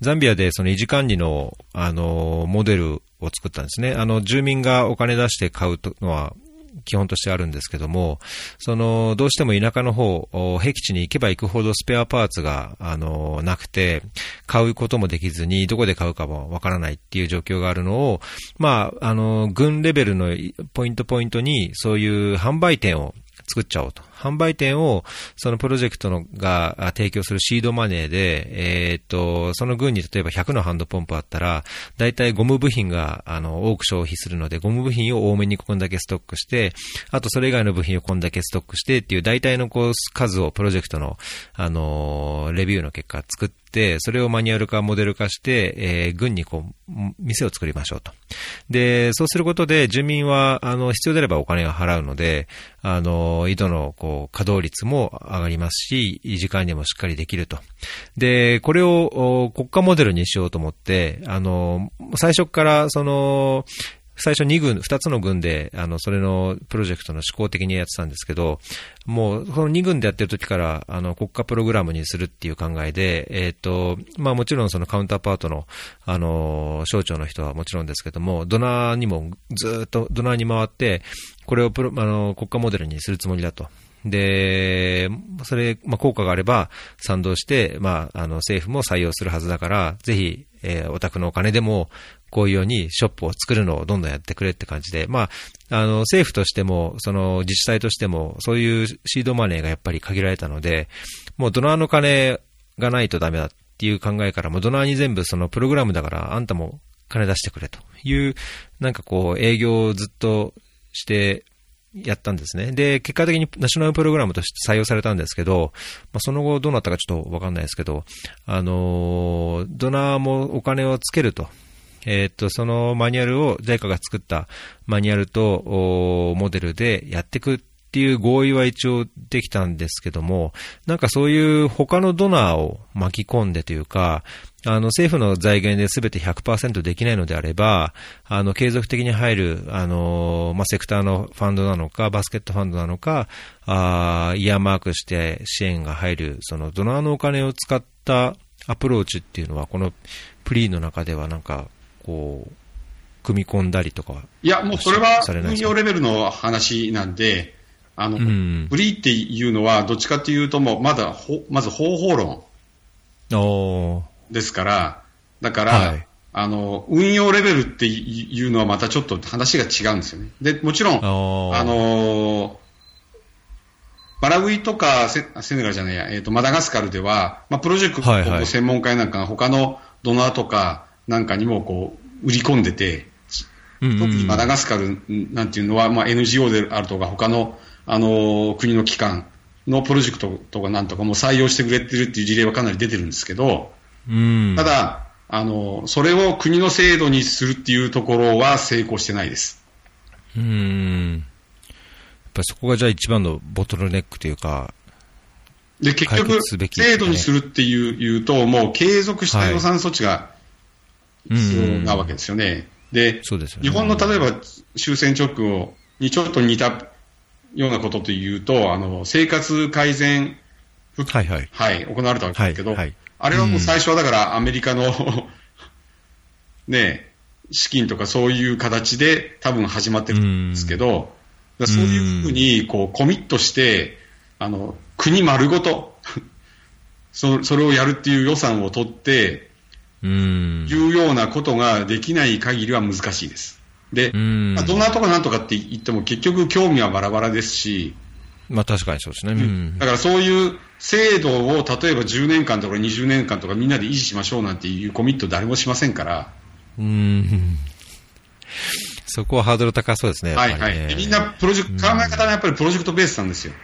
ザンビアでその維持管理の、あの、モデルを作ったんですね。あの、住民がお金出して買うのは、基本としてあるんですけども、その、どうしても田舎の方、僻地に行けば行くほどスペアパーツが、あの、なくて、買うこともできずに、どこで買うかもわからないっていう状況があるのを、まあ、あの、軍レベルのポイントポイントに、そういう販売店を作っちゃおうと。販売店を、そのプロジェクトのが提供するシードマネーで、えー、っと、その軍に例えば100のハンドポンプあったら、大体ゴム部品が、あの、多く消費するので、ゴム部品を多めにこんだけストックして、あとそれ以外の部品をこんだけストックしてっていう大体のこう、数をプロジェクトの、あの、レビューの結果作って、、それをマニュアル化、モデル化して、えー、軍にこう、店を作りましょうと。で、そうすることで、住民は、あの、必要であればお金を払うので、あの、井戸の、こう、稼働率も上がりますし、維持管理もしっかりできると。で、これを国家モデルにしようと思って、あの、最初から、その、最初2軍、2つの軍で、あの、それのプロジェクトの試行的にやってたんですけど、もう、この2軍でやってる時から、あの、国家プログラムにするっていう考えで、えっ、ー、と、まあもちろんそのカウンターパートの、あの、省庁の人はもちろんですけども、ドナーにもずっと、ドナーに回って、これをプロ、あの、国家モデルにするつもりだと。で、それ、まあ、効果があれば賛同して、まあ、あの、政府も採用するはずだから、ぜひ、えー、お宅のお金でも、こういうようにショップを作るのをどんどんやってくれって感じで、まあ、あの、政府としても、その自治体としても、そういうシードマネーがやっぱり限られたので、もうドナーの金がないとダメだっていう考えから、もうドナーに全部そのプログラムだからあんたも金出してくれという、なんかこう営業をずっとしてやったんですね。で、結果的にナショナルプログラムとして採用されたんですけど、まあ、その後どうなったかちょっとわかんないですけど、あの、ドナーもお金をつけると。えっ、と、そのマニュアルを JICA が作ったマニュアルとモデルでやっていくっていう合意は一応できたんですけども、なんかそういう他のドナーを巻き込んでというか、あの政府の財源で全て100%できないのであれば、あの継続的に入る、あのまあ、セクターのファンドなのか、バスケットファンドなのか、あイヤーマークして支援が入る、そのドナーのお金を使ったアプローチっていうのは、このプリーの中ではなんか、こう、組み込んだりとかいや、もうそれは運用レベルの話なんで、あの、うん、フリーっていうのは、どっちかっていうと、もうまだほ、まず方法論。ですから、だから、はい、あの、運用レベルっていうのはまたちょっと話が違うんですよね。で、もちろん、あのマラウイとかセセネガルじゃないや、えっ、ー、と、マダガスカルでは、まあ、プロジェクトの専門家なんかが他のドナーとかなんかにもこう、売り込んでて、特にマダガスカルなんていうのは、まあ、NGO であるとか、他の、あの、国の機関のプロジェクトとかなんとかも採用してくれてるっていう事例はかなり出てるんですけど、ただ、あの、それを国の制度にするっていうところは成功してないです。うん。やっぱりそこがじゃあ一番のボトルネックというか、で、結局、制度にするっていう言うと、もう継続した予算措置がなわけですよね。で、日本の例えば終戦直後にちょっと似たようなことというと、あの、生活改善、はいはい。はい、行われたわけですけど、はいはい。あれはもう最初はだからアメリカの ね、資金とかそういう形で多分始まってるんですけど、うそういうふうにこうコミットして、あの、国丸ごと そ、それをやるっていう予算を取って、いうようなことができない限りは難しいです。で、まあ、どんなとこなんとかって言っても結局興味はバラバラですし、まあ確かにそうですね。うん、だからそういう制度を例えば10年間とか20年間とかみんなで維持しましょうなんていうコミット誰もしませんから。うん。そこはハードル高そうですね。はいはい。みんなプロジェクト、考え方はやっぱりプロジェクトベースなんですよ。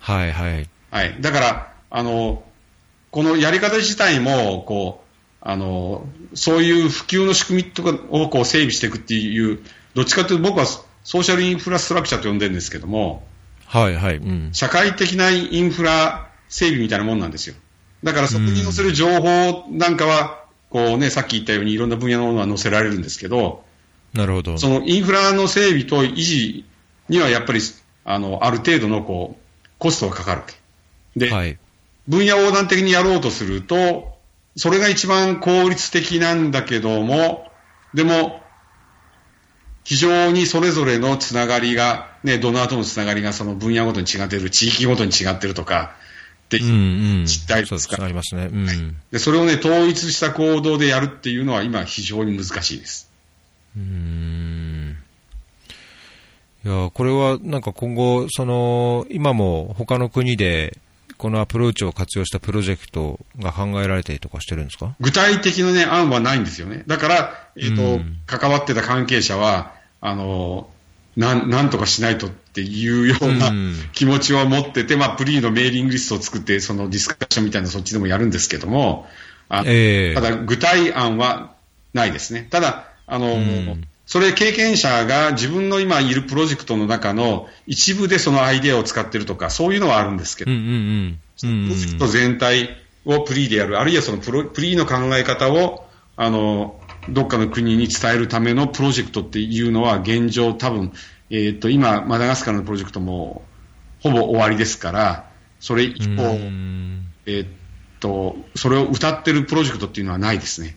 はいはい。はい。だから、あの、このやり方自体も、こう、あの、そういう普及の仕組みとかをこう整備していくっていう、どっちかというと僕はソーシャルインフラストラクチャーと呼んでるんですけども、はいはい。うん、社会的なインフラ整備みたいなもんなんですよ。だからそこに載せる情報なんかは、こうね、さっき言ったようにいろんな分野のものは載せられるんですけど、なるほど。そのインフラの整備と維持にはやっぱり、あの、ある程度のこう、コストがかかるわけ。で、はい、分野横断的にやろうとすると、それが一番効率的なんだけども、でも、非常にそれぞれのつながりが、ね、ドナーとのつながりがその分野ごとに違っている、地域ごとに違っているとか、って実態ですから、うんうん、ありますね、うん。はい、で。それをね、統一した行動でやるっていうのは今非常に難しいです。うん。いや、これはなんか今後、その、今も他の国で、このアプローチを活用したプロジェクトが考えられたりとかしてるんですか？具体的なね、案はないんですよね。だから、えっ、ー、と、うん、関わってた関係者は、あの、なん、なんとかしないとっていうような気持ちを持ってて、うん、まあ、プリーのメーリングリストを作って、そのディスカッションみたいなそっちでもやるんですけども、あえー、ただ、具体案はないですね。ただ、あの、うんそれ経験者が自分の今いるプロジェクトの中の一部でそのアイデアを使ってるとか、そういうのはあるんですけど、プロジェクト全体をプリーでやる、あるいはそのプロプリーの考え方を、あの、どっかの国に伝えるためのプロジェクトっていうのは現状多分、えっ、ー、と、今、マダガスカルのプロジェクトもほぼ終わりですから、それ以降、えっ、と、それを歌ってるプロジェクトっていうのはないですね。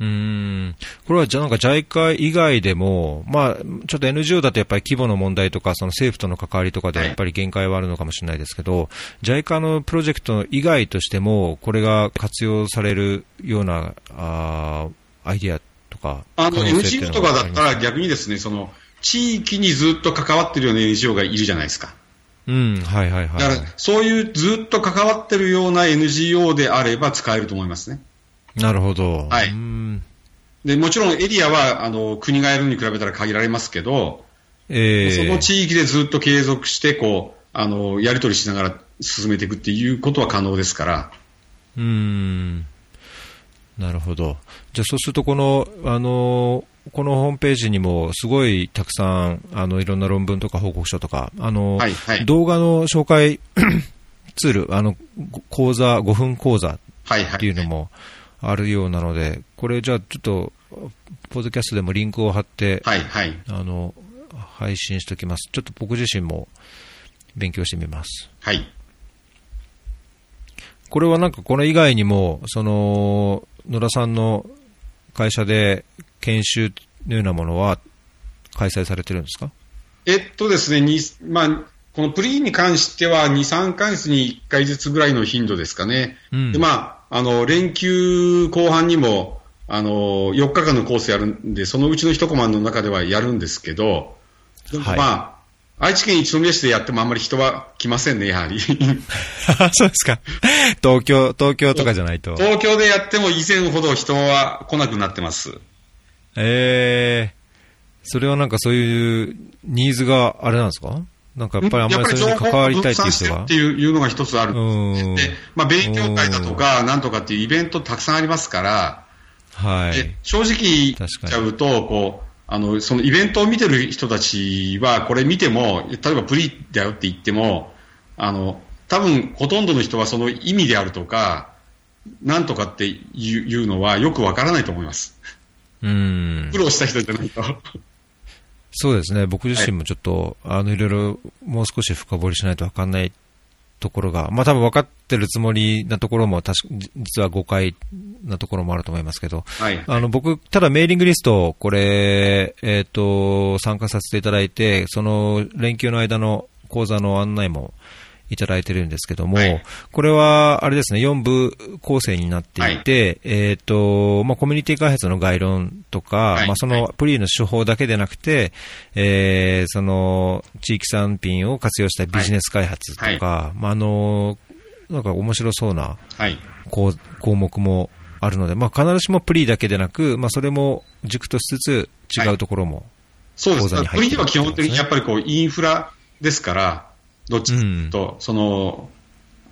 うん。これはじゃなんか JICA 以外でも、まあ、ちょっと NGO だとやっぱり規模の問題とか、その政府との関わりとかでやっぱり限界はあるのかもしれないですけど、JICA のプロジェクト以外としても、これが活用されるような、あアイディアとか、あの、NGO とかだったら逆にですね、その、地域にずっと関わってるような NGO がいるじゃないですか。うん、はいはいはい。だから、そういうずっと関わってるような NGO であれば使えると思いますね。なるほど。はい。で、もちろんエリアは、あの、国がやるに比べたら限られますけど、えー、その地域でずっと継続して、こう、あの、やり取りしながら進めていくっていうことは可能ですから。うん。なるほど。じゃあそうすると、この、あの、このホームページにもすごいたくさん、あの、いろんな論文とか報告書とか、あの、はいはい、動画の紹介 ツール、あの、講座、5分講座っていうのも、はいはいあるようなので、これじゃあちょっと、ポッドキャストでもリンクを貼って、はいはい、あの、配信しておきます。ちょっと僕自身も勉強してみます。はい。これはなんかこれ以外にも、その、野田さんの会社で研修のようなものは開催されてるんですか？えっとですね、にまあ、このプリンに関しては2、3ヶ月に1回ずつぐらいの頻度ですかね。うん、でまああの、連休後半にも、あの、4日間のコースやるんで、そのうちの1コマの中ではやるんですけど、はい、まあ、愛知県一宮市でやってもあんまり人は来ませんね、やはり。そうですか。東京、東京とかじゃないと。東京でやっても以前ほど人は来なくなってます。ええー、それはなんかそういうニーズがあれなんですか？なんかやっぱりあんまりそれに関わりたいっていう人が。っていうのが一つあるんで、まあ、勉強会だとか、なんとかっていうイベントたくさんありますから、はい。正直言っちゃうと、こう、あの、そのイベントを見てる人たちは、これ見ても、例えばプリだよって言っても、あの、多分ほとんどの人はその意味であるとか、なんとかっていうのはよくわからないと思います。うん。苦労した人じゃないと。そうですね、僕自身もちょっと、はい、あのいろいろもう少し深掘りしないと分かんないところが、まあ多分分かってるつもりなところも確か、実は誤解なところもあると思いますけど、はい、あの僕、ただメーリングリスト、これ、えっ、ー、と、参加させていただいて、その連休の間の講座の案内もいただいてるんですけども、はい、これは、あれですね、4部構成になっていて、はい、えっ、ー、と、まあ、コミュニティ開発の概論とか、はい、まあ、そのプリーの手法だけでなくて、えー、その、地域産品を活用したビジネス開発とか、まあ、あの、なんか面白そうな項,、項目もあるので、まあ、必ずしもプリだけでなく、まあ、それも軸としつつ、違うところも、そうです。ね。プリは基本的にやっぱりこう、インフラですから、どっちかとその、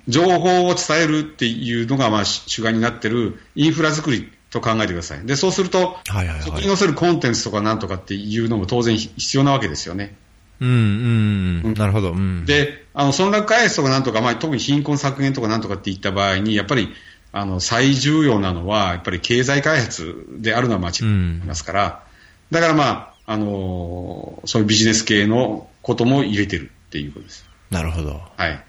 情報を伝えるっていうのが、まあ、主眼になってるインフラ作りと考えてください。で、そうすると、はいはいはい、そこに載せるコンテンツとかなんとかっていうのも当然必要なわけですよね。うん、うん、うん、なるほど。うん、で、あの、損楽開発とかなんとか、まあ、特に貧困削減とかなんとかっていった場合に、やっぱり、あの、最重要なのは、やっぱり経済開発であるのは間違いますから、うん、だからまあ、あのそういうビジネス系のことも入れてるっていうことです。なるほど。はい。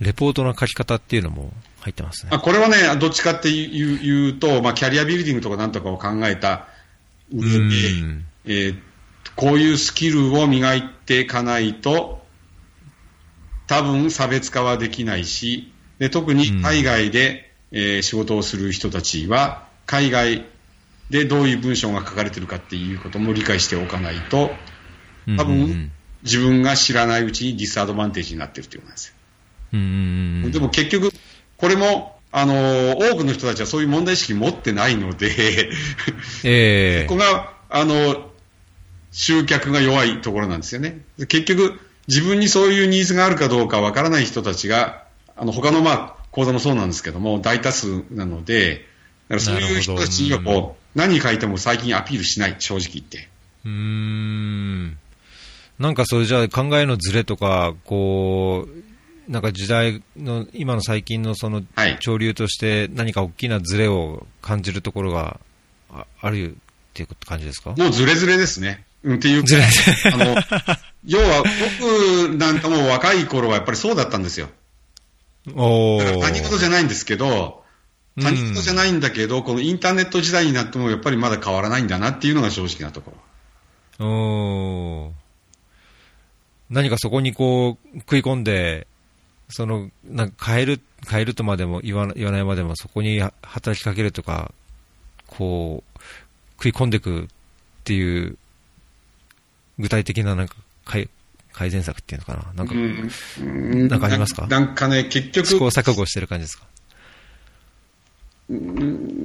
レポートの書き方っていうのも入ってますね。これはね、どっちかっていうと、まあ、キャリアビルディングとかなんとかを考えた上で、えー、こういうスキルを磨いていかないと、多分差別化はできないし、で特に海外で、えー、仕事をする人たちは、海外でどういう文章が書かれてるかっていうことも理解しておかないと、多分、自分が知らないうちにディスアドバンテージになってるっていうことなんですよ。うんでも結局、これも、あの、多くの人たちはそういう問題意識持ってないのでえー、ここが、あの、集客が弱いところなんですよね。結局、自分にそういうニーズがあるかどうかわからない人たちが、あの、他のまあ、講座もそうなんですけども、大多数なので、だからそういう人たちにはこう、何書いても最近アピールしない、正直言って。うん。なんかそれじゃあ考えのズレとか、こう、なんか時代の、今の最近のその潮流として何か大きなズレを感じるところがあるっていう感じですか？もうズレズレですね。うん、っていうか、あの、要は僕なんかも若い頃はやっぱりそうだったんですよ。おだから他人事じゃないんですけど、他人事じゃないんだけど、うん、このインターネット時代になってもやっぱりまだ変わらないんだなっていうのが正直なところ。お何かそこにこう、食い込んで、その、なんか変える、変えるとまでも言わ言わないまでもそこに働きかけるとか、こう、食い込んでいくっていう具体的ななんか改改善策っていうのかな、なんか、うん、なんかありますか？なんかね、結局、試行錯誤してる感じですか？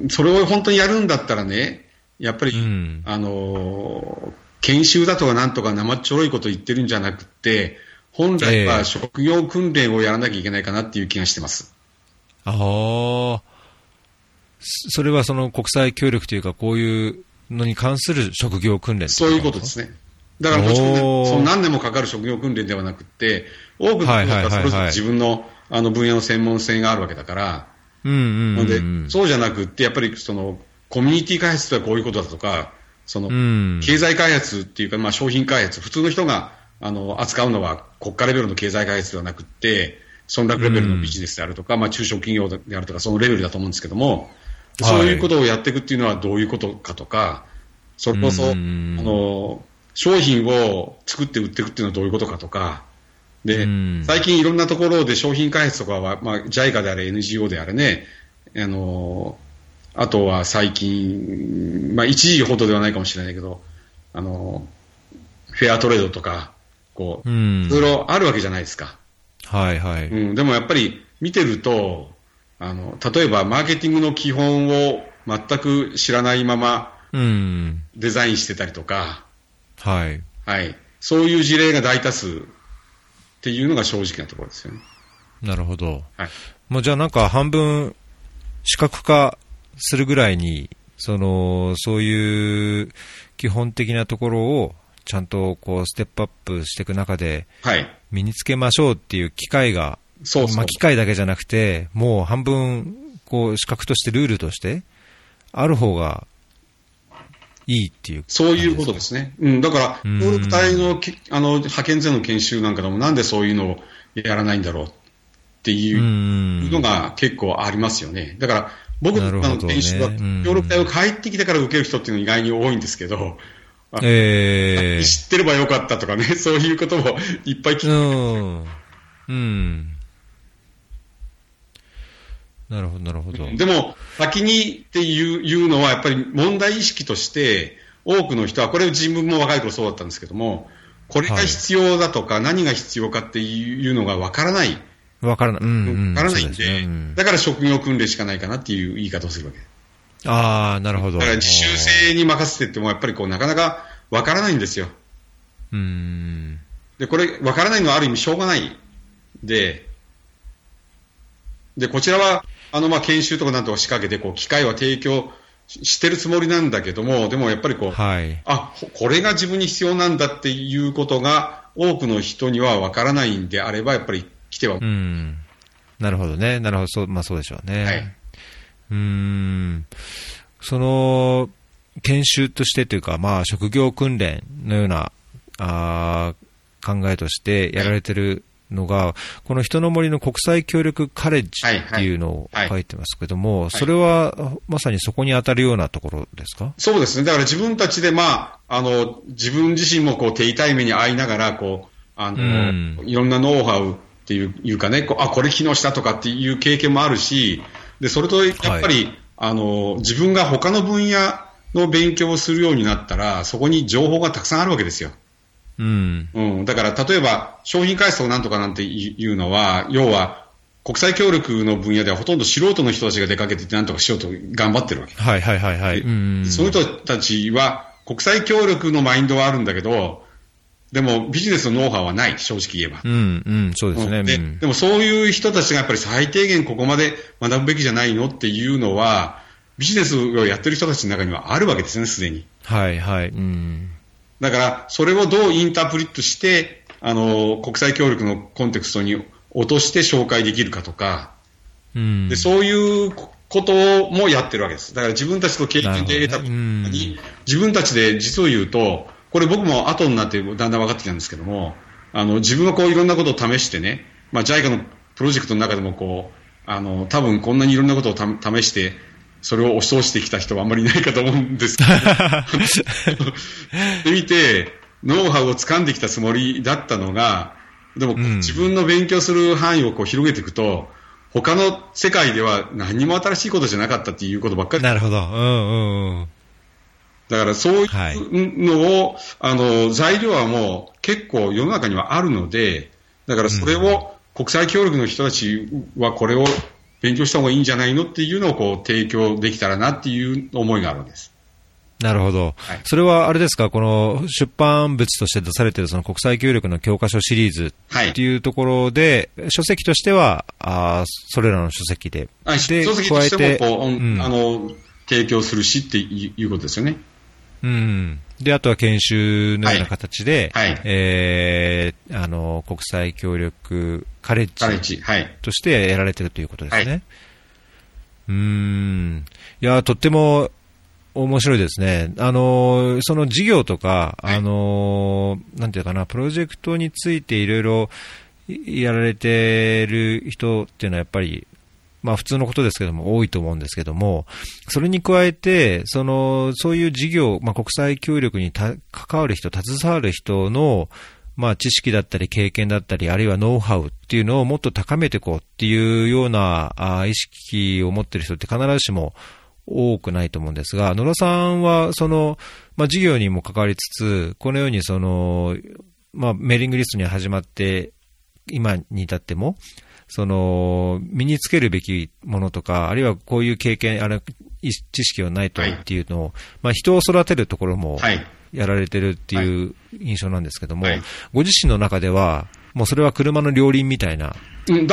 それを本当にやるんだったらね、やっぱり、うん、あの研修だとかなんとか生っちょろいこと言ってるんじゃなくて、本来は職業訓練をやらなきゃいけないかなっていう気がしてます。えー、ああ、それはその国際協力というか、こういうのに関する職業訓練そういうことですね。だからもちろん、ね、その何年もかかる職業訓練ではなくて、多くの人がそれぞれ自分のあの分野の専門性があるわけだから、うんうんうん、でそうじゃなくて、やっぱりそのコミュニティ開発とはこういうことだとか、その経済開発っていうか、まあ、商品開発、普通の人があの扱うのは国家レベルの経済開発ではなくて、村落レベルのビジネスであるとか、まあ、中小企業であるとか、そのレベルだと思うんですけども、そういうことをやっていくっていうのはどういうことかとか、それこそ、あの、商品を作って売っていくっていうのはどういうことかとか、で、最近いろんなところで商品開発とかは、まあ、JICA であれ NGO であれね、あの、あとは最近、まあ、一時ほどではないかもしれないけど、あの、フェアトレードとか、こう、いろいろあるわけじゃないですか。はいはい。うん、でもやっぱり見てると、あの、例えばマーケティングの基本を全く知らないまま、デザインしてたりとか、はい。はい。そういう事例が大多数っていうのが正直なところですよね。なるほど。はい。もうじゃあなんか半分視覚化するぐらいに、その、そういう基本的なところをちゃんとこうステップアップしていく中で、身につけましょうっていう機会がそうまあ、機械だけじゃなくて、もう半分、こう、資格として、ルールとして、ある方がいいっていう。そういうことですね。うん、だから、協力隊のあの派遣税の研修なんかでも、なんでそういうのをやらないんだろうっていうのが結構ありますよね。だから、僕の研修は、協力隊を帰ってきてから受ける人っていうのが意外に多いんですけど、えー、知ってればよかったとかね、そういうこともいっぱい聞く。うん。なるほど、なるほど。でも、先にっていういうのは、やっぱり問題意識として、多くの人は、これ自分も若い頃そうだったんですけども、これが必要だとか、はい、何が必要かっていうのがわからない。わからない。うん、うん。わからないんで、ねうん、だから職業訓練しかないかなっていう言い方をするわけ。ああ、なるほど。だから自習性に任せてっても、やっぱりこう、なかなかわからないんですよ。うん。で、これ、わからないのはある意味しょうがないで、で、こちらは、あの、まあ、研修とかなんとか仕掛けて、こう、機会は提供してるつもりなんだけども、でもやっぱりこう、はい、あ、これが自分に必要なんだっていうことが、多くの人にはわからないんであれば、やっぱり来ては。うん。なるほどね。なるほど。そう、まあそうでしょうね。はい。うん。その、研修としてというか、まあ職業訓練のような、あ考えとしてやられてるのが、この人の森の国際協力カレッジっていうのを書いてますけども、それはまさにそこに当たるようなところですか？そうですね。だから自分たちで、まあ、あの、自分自身もこう手痛い目に遭いながら、こう、あの、うん、いろんなノウハウっていうかね、こうあ、これ機能したとかっていう経験もあるし、で、それとやっぱり、はい、あの、自分が他の分野の勉強をするようになったら、そこに情報がたくさんあるわけですよ。うん。うん。だから、例えば、商品開発とかなんとかなんていうのは、要は、国際協力の分野ではほとんど素人の人たちが出かけてなんとかしようと頑張ってるわけ。はいはいはいはい。その人たちは国際協力のマインドはあるんだけど、でもビジネスのノウハウはない、正直言えば。うん、うん、そうですね。ででもそういう人たちがやっぱり最低限ここまで学ぶべきじゃないのっていうのは、ビジネスをやってる人たちの中にはあるわけですね、すでに。はいはい。うんだから、それをどうインタープリットして、あの、国際協力のコンテクストに落として紹介できるかとか、うん、でそういうこともやってるわけです。だから自分たちの経験で得たことに、ね、自分たちで実を言うと、これ僕も後になってだんだん分かってきたんですけども、あの、自分がこういろんなことを試してね、まあ JICA のプロジェクトの中でもこう、あの、多分こんなにいろんなことを試して、それを押し通してきた人はあんまりいないかと思うんですけど、で見て、ノウハウを掴んできたつもりだったのが、でも、自分の勉強する範囲をこう広げていくと、他の世界では何も新しいことじゃなかったっていうことばっかり。なるほど。うんうんうん。だからそういうのを、はい、あの、材料はもう結構世の中にはあるので、だからそれを国際協力の人たちはこれを勉強した方がいいんじゃないのっていうのをこう提供できたらなっていう思いがあるわけです。なるほど、はい、それはあれですか、この出版物として出されているその国際協力の教科書シリーズっていうところで、はい、書籍としては、あそれらの書籍で、はい、で書籍としてもこう、うん、あの提供するしっていうことですよね。うん、であとは研修のような形で、はい。はい、えー、あの国際協力カレッジとしてやられてるということですね。はい、うん。いやとっても面白いですね。あの、その事業とか、あの、なんていうかな、プロジェクトについていろいろやられてる人っていうのはやっぱりまあ普通のことですけども多いと思うんですけども、それに加えて、その、そういう事業、まあ国際協力に関わる人、携わる人の、まあ知識だったり経験だったり、あるいはノウハウっていうのをもっと高めていこうっていうようなあ意識を持ってる人って必ずしも多くないと思うんですが、野田さんは、その、まあ事業にも関わりつつ、このようにその、まあメーリングリストに始まって、今に至っても、その、身につけるべきものとか、あるいはこういう経験、あれ、知識はないとっていうのを、はい、まあ人を育てるところもやられてるっていう印象なんですけども、はい、ご自身の中では、もうそれは車の両輪みたいな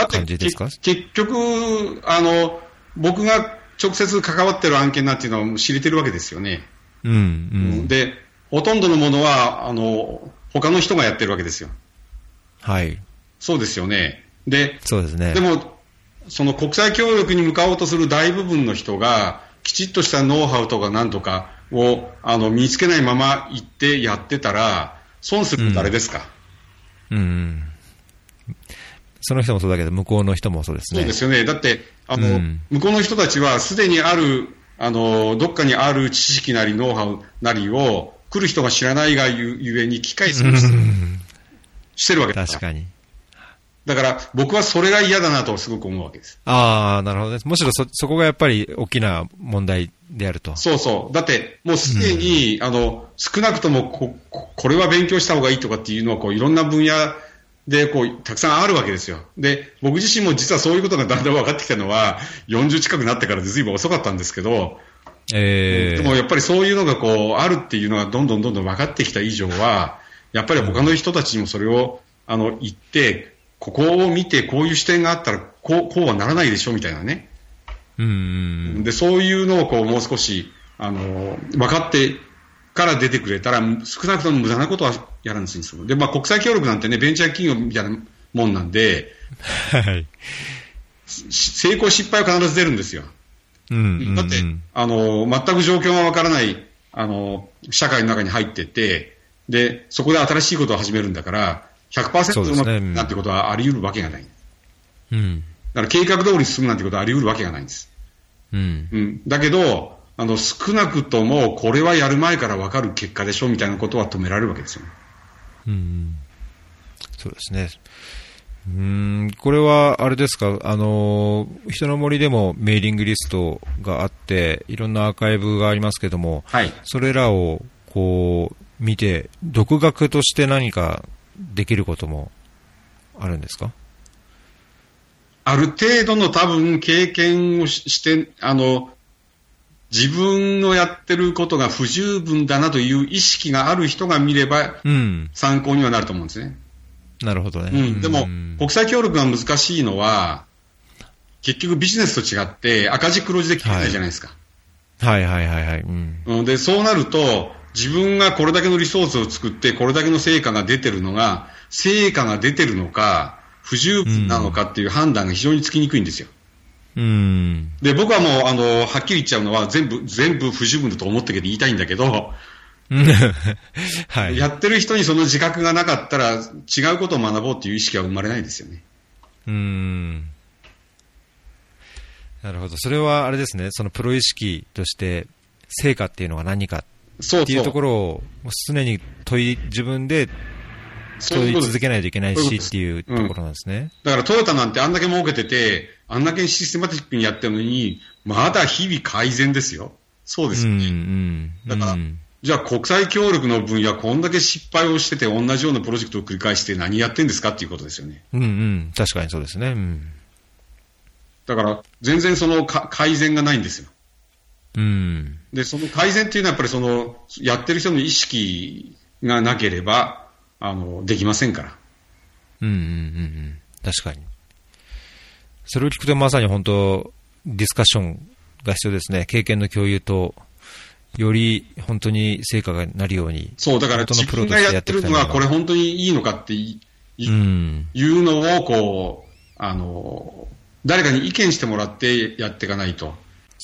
感じですか？結局、あの、僕が直接関わってる案件なんていうのは知れてるわけですよね。うん、うん、で、ほとんどのものは、あの、他の人がやってるわけですよ。はい。そうですよね。で、そうですね。でも、その国際協力に向かおうとする大部分の人が、きちっとしたノウハウとかなんとかをあの身につけないまま行ってやってたら、損するの誰ですか、うん、うん、その人もそうだけど、向こうの人もそうですね。そうですよね。だって、あの、うん、向こうの人たちはすでにある、あの、どっかにある知識なりノウハウなりを、来る人が知らないがゆゆえに機械するしてるわけです確かに。だから僕はそれが嫌だなとすごく思うわけです。ああ、なるほどね。むしろそ、そこがやっぱり大きな問題であると。そうそう。だって、もうすでに、うん、あの、少なくともこ、これは勉強した方がいいとかっていうのは、こう、いろんな分野で、こう、たくさんあるわけですよ。で、僕自身も実はそういうことがだんだん分かってきたのは、40近くなってからで随分遅かったんですけど、えー、でもやっぱりそういうのがこう、あるっていうのがどんどんどんどん分かってきた以上は、やっぱり他の人たちにもそれを、あの、言って、ここを見てこういう視点があったら、こう、こうはならないでしょみたいなね。うん。で、そういうのをこう、もう少し、あの、分かってから出てくれたら、少なくとも無駄なことはやらんですよ。で、まあ国際協力なんてね、ベンチャー企業みたいなもんなんで、はい。成功失敗は必ず出るんですよ。うん、だって、あの、全く状況がわからない、あの、社会の中に入ってて、で、そこで新しいことを始めるんだから、100%うまくなんてことはあり得るわけがない。うん。だから計画通りに進むなんてことはあり得るわけがないんです。うん。うん。だけど、あの、少なくとも、これはやる前から分かる結果でしょみたいなことは止められるわけですよ。うん。そうですね。うん、これは、あれですか、あの、人の森でもメーリングリストがあって、いろんなアーカイブがありますけども、はい、それらを、こう、見て、独学として何かできることもあるんですか？ある程度の多分経験をして、あの、自分のやってることが不十分だなという意識がある人が見れば、参考にはなると思うんですね。なるほどね。うん、でも、国際協力が難しいのは、結局ビジネスと違って赤字黒字で決めないじゃないですか。はい、はい、はいはいはい、うん。で、そうなると、自分がこれだけのリソースを作って、これだけの成果が出てるのが、成果が出てるのか、不十分なのかっていう判断が非常につきにくいんですよ。うん。で、僕はもう、あの、はっきり言っちゃうのは、全部、全部不十分だと思ってけど言いたいんだけど、はい、やってる人にその自覚がなかったら、違うことを学ぼうっていう意識は生まれないですよね。うん。なるほど。それはあれですね、そのプロ意識として、成果っていうのが何かっていうところを常に問い、自分で問い続けないといけないしっていうところなんですね。だからトヨタなんてあんだけ儲けてて、あんだけシステマティックにやってるのに、まだ日々改善ですよ。そうですよね。うんうん、だから、うんじゃあ国際協力の分野、こんだけ失敗をしてて、同じようなプロジェクトを繰り返して何やってんですかっていうことですよね。うんうん、確かにそうですね。うん、だから、全然その改善がないんですよ。うん。で、その改善っていうのはやっぱりその、やってる人の意識がなければ、あの、できませんから。うんうんうんうん。確かに。それを聞くとまさに本当、ディスカッションが必要ですね。経験の共有と、より本当に成果がなるように。そう、だから自分がやってるのはこれ本当にいいのかってい,、うん、いうのを、こう、あの、誰かに意見してもらってやっていかないと。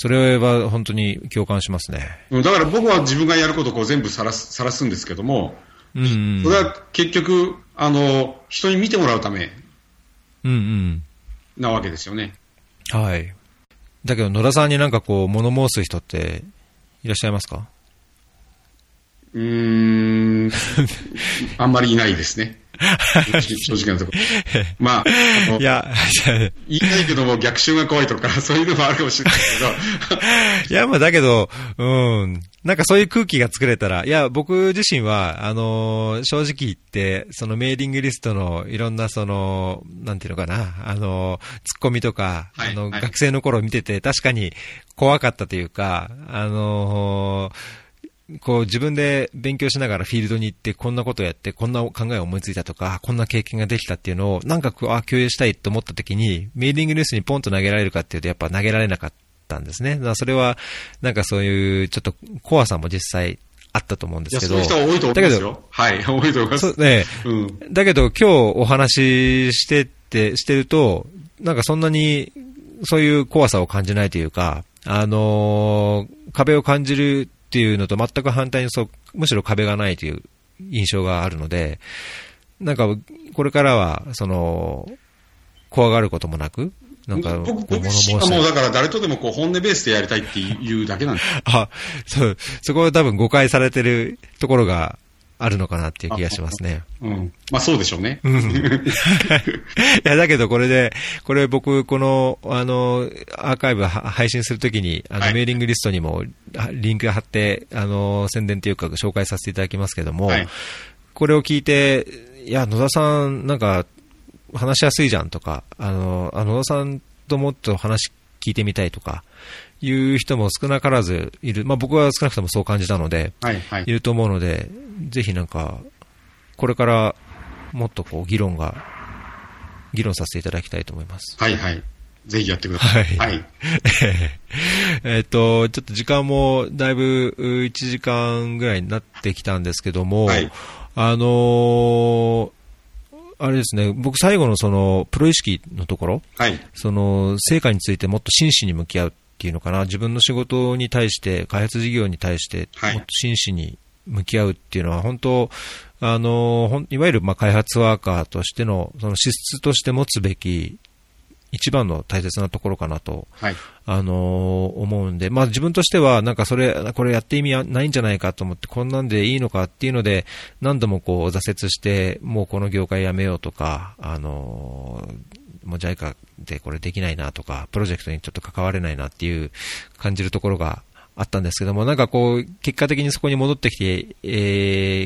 それは本当に共感しますね。だから僕は自分がやることをこう全部さらすさらすんですけども、うん、それは結局、あの、人に見てもらうため、うんうん。なわけですよね。はい。だけど野田さんになんかこう物申す人っていらっしゃいますか？うーん、あんまりいないですね。正直なところ。まあ、いや、言いたいけども逆襲が怖いとか、そういうのもあるかもしれないけど。いや、まあだけど、うん、なんかそういう空気が作れたら、いや、僕自身は、あのー、正直言って、そのメーリングリストのいろんなその、なんていうのかな、あのー、ツッコミとか、はい、あの、はい、学生の頃見てて確かに怖かったというか、あのーこう自分で勉強しながらフィールドに行ってこんなことやってこんな考えを思いついたとかこんな経験ができたっていうのをなんかあ共有したいと思った時にメーリングニュースにポンと投げられるかっていうとやっぱ投げられなかったんですね。だからそれはなんかそういうちょっと怖さも実際あったと思うんですけど。そういう人多いと思いますよ。はい、多いと思います。ね、うん、だけど今日お話ししてって、してると、なんかそんなにそういう怖さを感じないというか、あのー、壁を感じるっていうのと全く反対にそう、むしろ壁がないという印象があるので、なんか、これからは、その、怖がることもなく、なんか、僕、僕自身はもうだから誰とでもこう本音ベースでやりたいっていうだけなんです。あ、そう、そこは多分誤解されてるところがあるのかなっていう気がしますね。うん。まあそうでしょうね。うん。いや、だけどこれで、これ僕、この、あの、アーカイブ配信するときに、あの、メーリングリストにもリンク貼って、あの、宣伝というか紹介させていただきますけども、はい、これを聞いて、いや、野田さん、なんか、話しやすいじゃんとか、あの、あ野田さんともっと話聞いてみたいとか、いう人も少なからずいる。まあ僕は少なくともそう感じたので、はいはい、いると思うので、ぜひなんか、これからもっとこう議論が、議論させていただきたいと思います。はいはい。ぜひやってください。はい。はい、えっと、ちょっと時間もだいぶ1時間ぐらいになってきたんですけども、はい、あのー、あれですね、僕最後のその、プロ意識のところ、はい、その、成果についてもっと真摯に向き合うっていうのかな、自分の仕事に対して、開発事業に対して、もっと真摯に向き合うっていうのは、本当、あの、いわゆるまあ開発ワーカーとしての、その資質として持つべき一番の大切なところかなと、はい、あの思うんで、まあ自分としては、なんかそれ、これやって意味はないんじゃないかと思って、こんなんでいいのかっていうので、何度もこう挫折して、もうこの業界やめようとか、あのもう JICA でこれできないなとか、プロジェクトにちょっと関われないなっていう感じるところがあったんですけども、なんかこう、結果的にそこに戻ってきて、え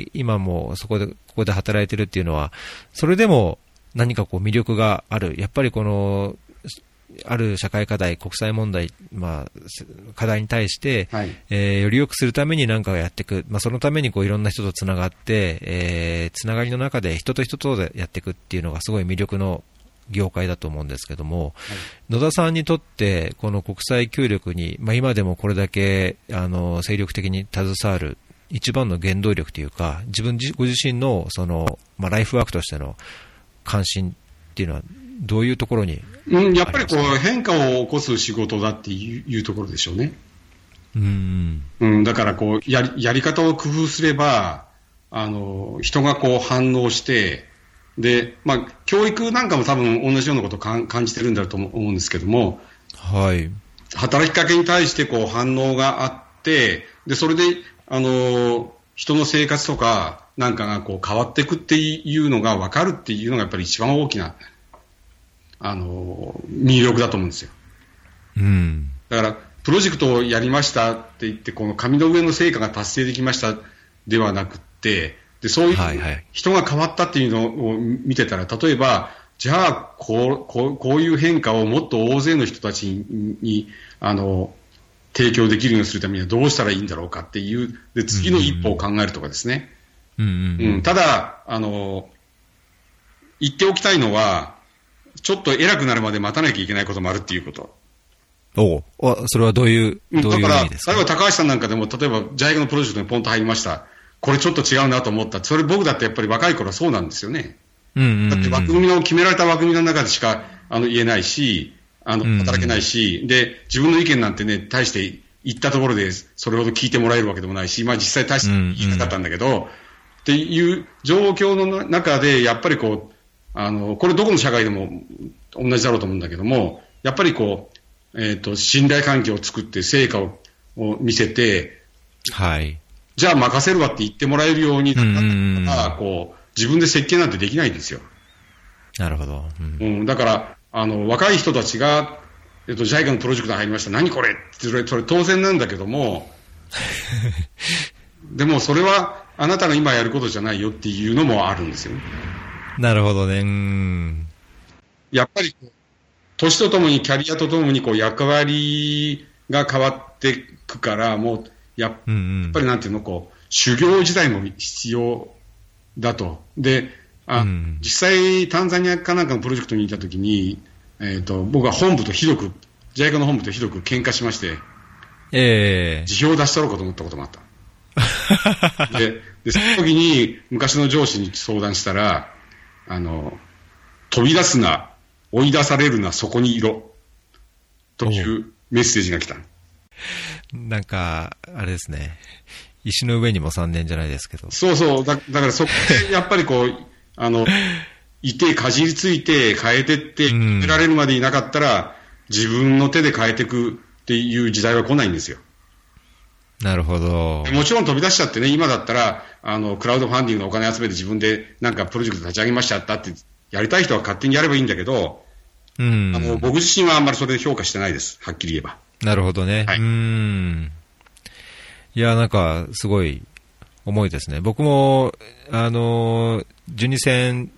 ー、今もそこで、ここで働いてるっていうのは、それでも何かこう魅力がある。やっぱりこの、ある社会課題、国際問題、まあ、課題に対して、はい、えー、より良くするために何かをやっていく、まあ、そのためにこういろんな人とつながって、えー、つながりの中で人と人とでやっていくっていうのがすごい魅力の業界だと思うんですけども、はい、野田さんにとって、この国際協力に、まあ、今でもこれだけあの精力的に携わる一番の原動力というか、自分ご自身のその、まあ、ライフワークとしての関心っていうのは、どういうところにうん、やっぱりこう変化を起こす仕事だっていうところでしょうね。うん、うん、だからこうやり、やり方を工夫すれば、あの、人がこう反応して、で、まあ、教育なんかも多分同じようなことを感じてるんだと思うんですけども、はい。働きかけに対してこう反応があって、で、それで、あの、人の生活とかなんかがこう変わっていくっていうのが分かるっていうのがやっぱり一番大きな、あの、魅力だと思うんですよ。うん。だから、プロジェクトをやりましたって言って、この紙の上の成果が達成できましたではなくて、で、そういう人が変わったっていうのを見てたら、例えば、じゃあこう、こう、こういう変化をもっと大勢の人たちに、あの、提供できるようにするためにはどうしたらいいんだろうかっていう、で、次の一歩を考えるとかですね。ただ、あの、言っておきたいのは、ちょっと偉くなるまで待たなきゃいけないこともあるっていうこと。おおそれはどういう、どういう意味ですか？例えば高橋さんなんかでも、例えば、ジャイガのプロジェクトにポンと入りました。これちょっと違うなと思った。それ僕だってやっぱり若い頃はそうなんですよね。うんうんうん、だって枠組みの決められた枠組みの中でしかあの言えないし、あの、働けないし、うんうん、で、自分の意見なんてね、大して言ったところでそれほど聞いてもらえるわけでもないし、まあ実際大して言いなかったんだけど、うんうん、っていう状況の中で、やっぱりこう、あの、これどこの社会でも同じだろうと思うんだけども、やっぱりこう、えっ、ー、と、信頼関係を作って成果をを見せて、はい。じゃあ任せるわって言ってもらえるようになったら、こう、自分で設計なんてできないんですよ。なるほど。うん、うん、だから、あの、若い人たちが、えっと、JICA のプロジェクト入りました。何これってそれ、それ当然なんだけども、でもそれはあなたが今やることじゃないよっていうのもあるんですよ。なるほどね。うん。やっぱり、年とともに、キャリアとともにこう役割が変わっていくから、もうや、うんうん、やっぱりなんていうの、こう、修行時代も必要だと。で、あ、うん、実際、タンザニアかなんかのプロジェクトにいたときに、えっ、ー、と、僕は本部とひどく、JICA の本部とひどく喧嘩しまして、ええー、辞表を出したろうかと思ったこともあった。で、で、その時に昔の上司に相談したら、あの、飛び出すな、追い出されるな、そこにいろ。というメッセージが来た。なんか、あれですね。石の上にも3年じゃないですけど。そうそう。だだからそこで、やっぱりこう、あの、いて、かじりついて、変えてって、決められるまでいなかったら、自分の手で変えていくっていう時代は来ないんですよ。なるほど。もちろん飛び出しちゃってね、今だったら、あの、クラウドファンディングのお金集めて自分でなんかプロジェクト立ち上げましたってやりたい人は勝手にやればいいんだけど、うん。あの、僕自身はあんまりそれで評価してないです。はっきり言えば。なるほどね。はい、うん。いや、なんか、すごい、重いですね。僕も、あの、12戦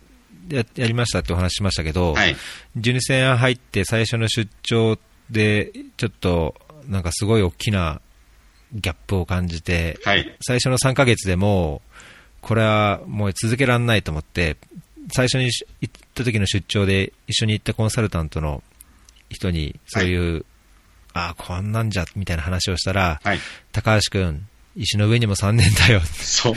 ややりましたってお話しましたけど、はい、12戦入って最初の出張で、ちょっと、なんかすごい大きなギャップを感じて、はい、最初の3ヶ月でも、これはもう続けられないと思って、最初に行った時の出張で一緒に行ったコンサルタントの人に、そういう、はい、ああ、こんなんじゃ、みたいな話をしたら、はい、高橋君、石の上にも3年だよ。そう。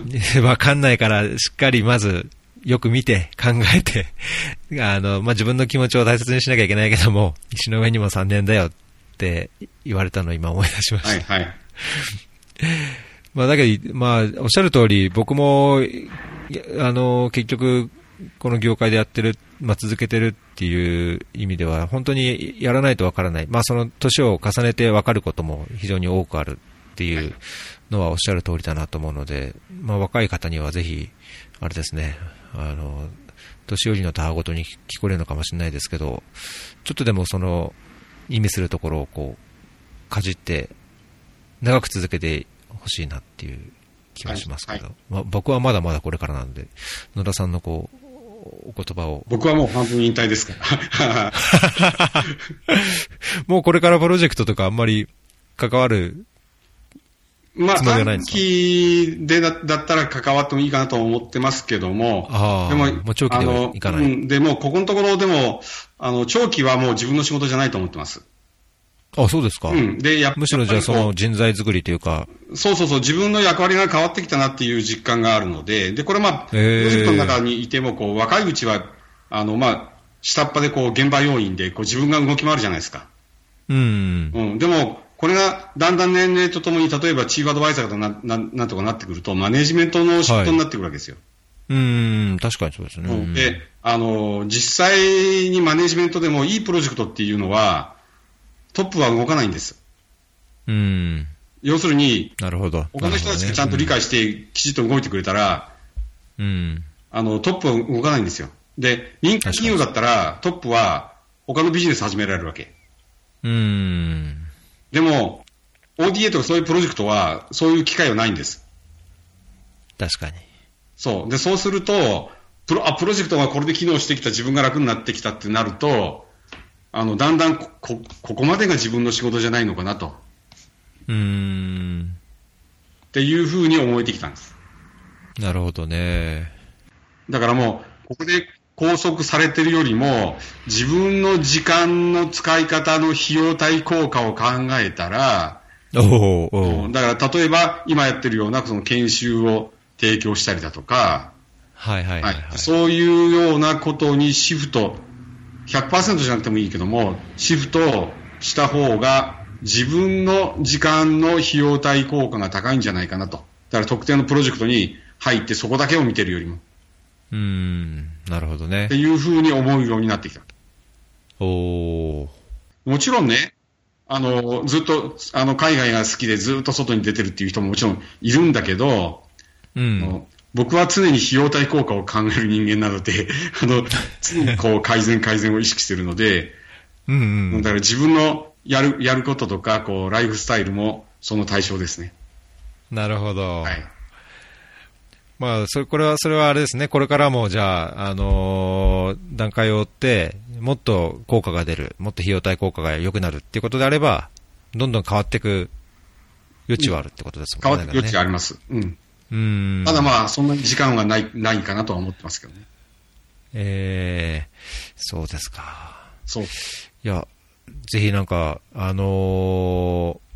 わかんないから、しっかりまず、よく見て、考えて、あの、まあ、自分の気持ちを大切にしなきゃいけないけども、石の上にも3年だよって言われたのを今思い出しました。はいはい。まあ、だけど、まあ、おっしゃる通り、僕も、あの、結局、この業界でやってる、まあ、続けてるっていう意味では、本当にやらないとわからない。まあ、その年を重ねてわかることも非常に多くあるっていうのはおっしゃる通りだなと思うので、まあ、若い方にはぜひ、あれですね、あの、年寄りの他ごとに聞こえるのかもしれないですけど、ちょっとでもその、意味するところをこう、かじって、長く続けてほしいなっていう気がしますけど、はいはい、まあ、僕はまだまだこれからなんで、野田さんのこう、お言葉を。僕はもう半分引退ですから。もうこれからプロジェクトとかあんまり関わるまあ、短期でだだったら関わってもいいかなと思ってますけども、でも、もう長期ではいかない。うん、でも、ここのところでも、あの、長期はもう自分の仕事じゃないと思ってます。あ、そうですか。うん。で、やむしろじゃあその人材作りというか。そうそうそう、自分の役割が変わってきたなっていう実感があるので、で、これまあ、プロジェクトの中にいても、こう、若いうちは、あの、まあ、下っ端でこう、現場要員で、こう、自分が動き回るじゃないですか。うん。うん。でも、これがだんだん年齢とともに、例えばチーフアドバイザーとなななんとかなってくると、マネジメントの仕事になってくるわけですよ。はい、うん、確かにそうですね。で、あの、実際にマネジメントでもいいプロジェクトっていうのは、トップは動かないんです。うん。要するに、なるほど。他の人たちがちゃんと理解して、きちっと動いてくれたら、うん。あの、トップは動かないんですよ。で、民間企業だったら、トップは他のビジネス始められるわけ。うん。でも、ODA とかそういうプロジェクトは、そういう機会はないんです。確かに。そう。で、そうすると、プロ、あ、プロジェクトがこれで機能してきた、自分が楽になってきたってなると、あの、だんだんこ、こ、ここまでが自分の仕事じゃないのかなと。うーん。っていうふうに思えてきたんです。なるほどね。だからもう、ここで拘束されてるよりも、自分の時間の使い方の費用対効果を考えたら、おおだから例えば今やってるようなその研修を提供したりだとか、はいはいはい、はい、そういうようなことにシフト、100%じゃなくてもいいけども、シフトした方が自分の時間の費用対効果が高いんじゃないかなと。だから特定のプロジェクトに入ってそこだけを見てるよりも。うん、なるほどね。っていうふうに思うようになってきた。おもちろんね、あの、ずっと、あの、海外が好きでずっと外に出てるっていう人ももちろんいるんだけど、うん。僕は常に費用対効果を考える人間なので、あの、常にこう改善改善を意識してるので、うんうん。だから自分のやる、やることとか、こう、ライフスタイルもその対象ですね。なるほど。はい。まあ、それ、これは、それはあれですね。これからも、じゃあ、あのー、段階を追って、もっと効果が出る、もっと費用対効果が良くなるっていうことであれば、どんどん変わっていく余地はあるってことですもんね。変わって余地あります。うん。うん。ただまあ、そんなに時間はない、ないかなとは思ってますけどね。ええー、そうですか。そう。いや、ぜひなんか、あのー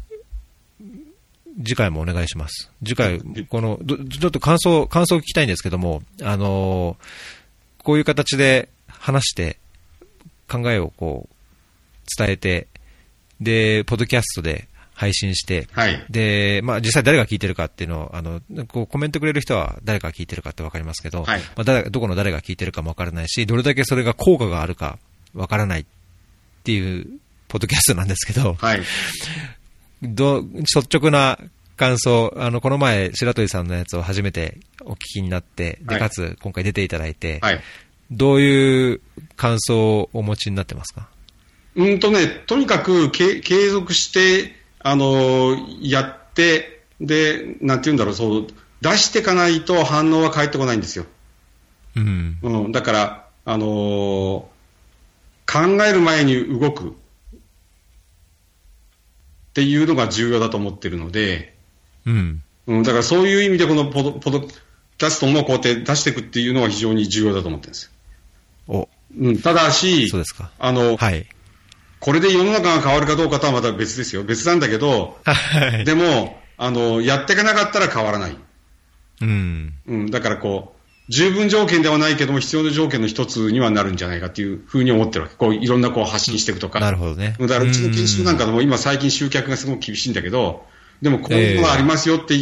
次回もお願いします。次回、この、ちょっと感想、感想を聞きたいんですけども、あのー、こういう形で話して、考えをこう、伝えて、で、ポッドキャストで配信して、はい、で、まあ、実際誰が聞いてるかっていうのを、あの、こうコメントくれる人は誰が聞いてるかってわかりますけど、はい、まあ、誰、どこの誰が聞いてるかもわからないし、どれだけそれが効果があるかわからないっていう、ポッドキャストなんですけど、はい、ど率直な感想、あの、この前、白鳥さんのやつを初めてお聞きになって、で、かつ、今回出ていただいて、はい、どういう感想をお持ちになってますかうんとね、とにかく継続して、あのやって、で、なんて言うんだろう、そう、出していかないと反応は返ってこないんですよ。うん。うん、だから、あのー、考える前に動くっていうのが重要だと思ってるので、うん。うん、だからそういう意味でこのポドポドキャストもこうやって出していくっていうのは非常に重要だと思ってるんですお。うん、ただし、そうですか。あの、はい。これで世の中が変わるかどうかとはまた別ですよ。別なんだけど、はい、でも、あの、やっていかなかったら変わらない。うん。うん、だからこう、十分条件ではないけども、必要な条件の一つにはなるんじゃないかっていうふうに思ってるわけ。こう、いろんなこう発信していくとか。なるほどね。だからうちの研修なんかでも今最近集客がすごく厳しいんだけど、でもこういうのがありますよって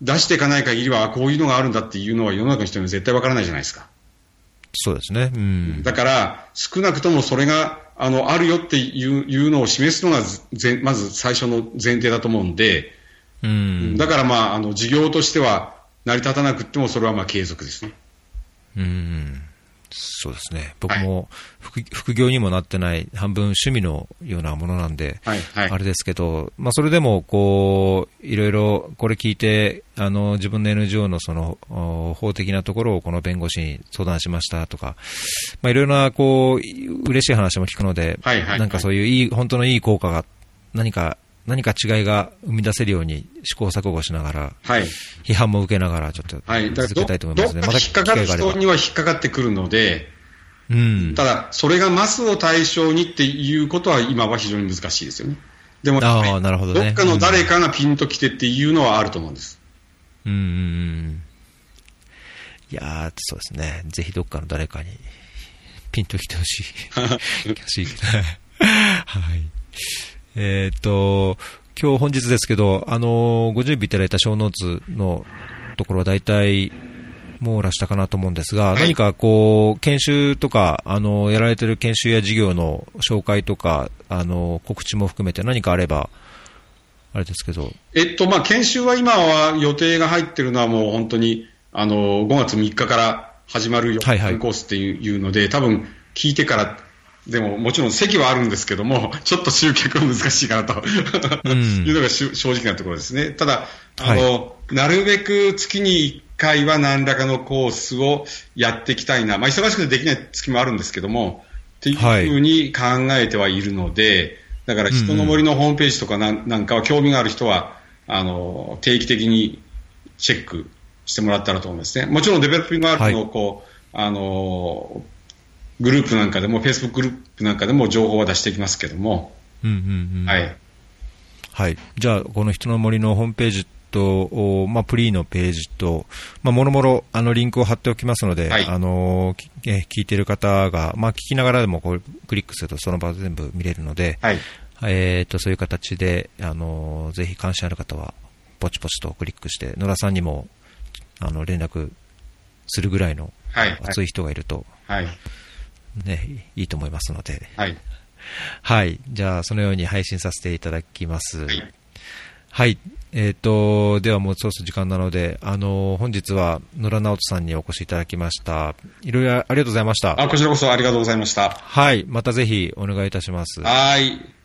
出していかない限りは、こういうのがあるんだっていうのは世の中の人には絶対わからないじゃないですか。そうですね。うん。だから、少なくともそれが、あの、あるよっていういうのを示すのがまず最初の前提だと思うんで、うん。だからまあ、あの、事業としては成り立たなくても、それはまあ継続ですね。うん。そうですね。僕も副,、副業にもなってない、半分趣味のようなものなんで、はいはい、あれですけど、まあ、それでも、こう、いろいろこれ聞いて、あの、自分の NGO のその、法的なところをこの弁護士に相談しましたとか、まあ、いろいろな、こう、嬉しい話も聞くので、はいはいはい、なんかそういういい、本当のいい効果が何か何か違いが生み出せるように試行錯誤しながら、はい、批判も受けながら、ちょっと続けたいと思いますね。また引っかかる人には引っかかってくるので、うん、ただ、それがマスを対象にっていうことは今は非常に難しいですよね。でも、あなるほど、ね、どっかの誰かがピンときてっていうのはあると思うんです。うん、うん、いやそうですね。ぜひどっかの誰かにピンときてほ しい。はい。えっ、と、今日本日ですけど、あのー、ご準備いただいた小ノーツのところは大体網羅したかなと思うんですが、はい、何かこう、研修とか、あの、やられてる研修や事業の紹介とか、あの、告知も含めて何かあれば、あれですけど。えっと、まあ、研修は今は予定が入ってるのはもう本当に、あの、5月3日から始まるよ、はいはい、コースっていうので、多分聞いてからでも、もちろん席はあるんですけども、ちょっと集客は難しいかなというのが正直なところですね。ただ、あの、はい、なるべく月に1回は何らかのコースをやっていきたいな。まあ、忙しくてできない月もあるんですけども、っていうふうに考えてはいるので、だから人の森のホームページとかなんかは興味がある人は、あの、定期的にチェックしてもらったらと思いますね。もちろんデベロッピングアートの、こう、はい、あの、グループなんかでも、フェイスブックグループなんかでも情報は出していきますけども、うんうんうん、はい。はい。じゃあ、この人の森のホームページと、まあ、プリーのページと、まあ、もろもろ、あの、リンクを貼っておきますので、はい、あの、え聞いている方が、まあ、聞きながらでもこうクリックするとその場全部見れるので、はい、えっ、と、そういう形で、あの、ぜひ関心ある方は、ポチポチとクリックして、野田さんにも、あの、連絡するぐらいの熱い人がいると、はい、はいね、いいと思いますので。はい。はい。じゃあ、そのように配信させていただきます。はい。はい。えっ、ー、と、ではもうそろそろ時間なので、あの、本日は野良直人さんにお越しいただきました。いろいろありがとうございました。あ、こちらこそありがとうございました。はい。またぜひお願いいたします。はい。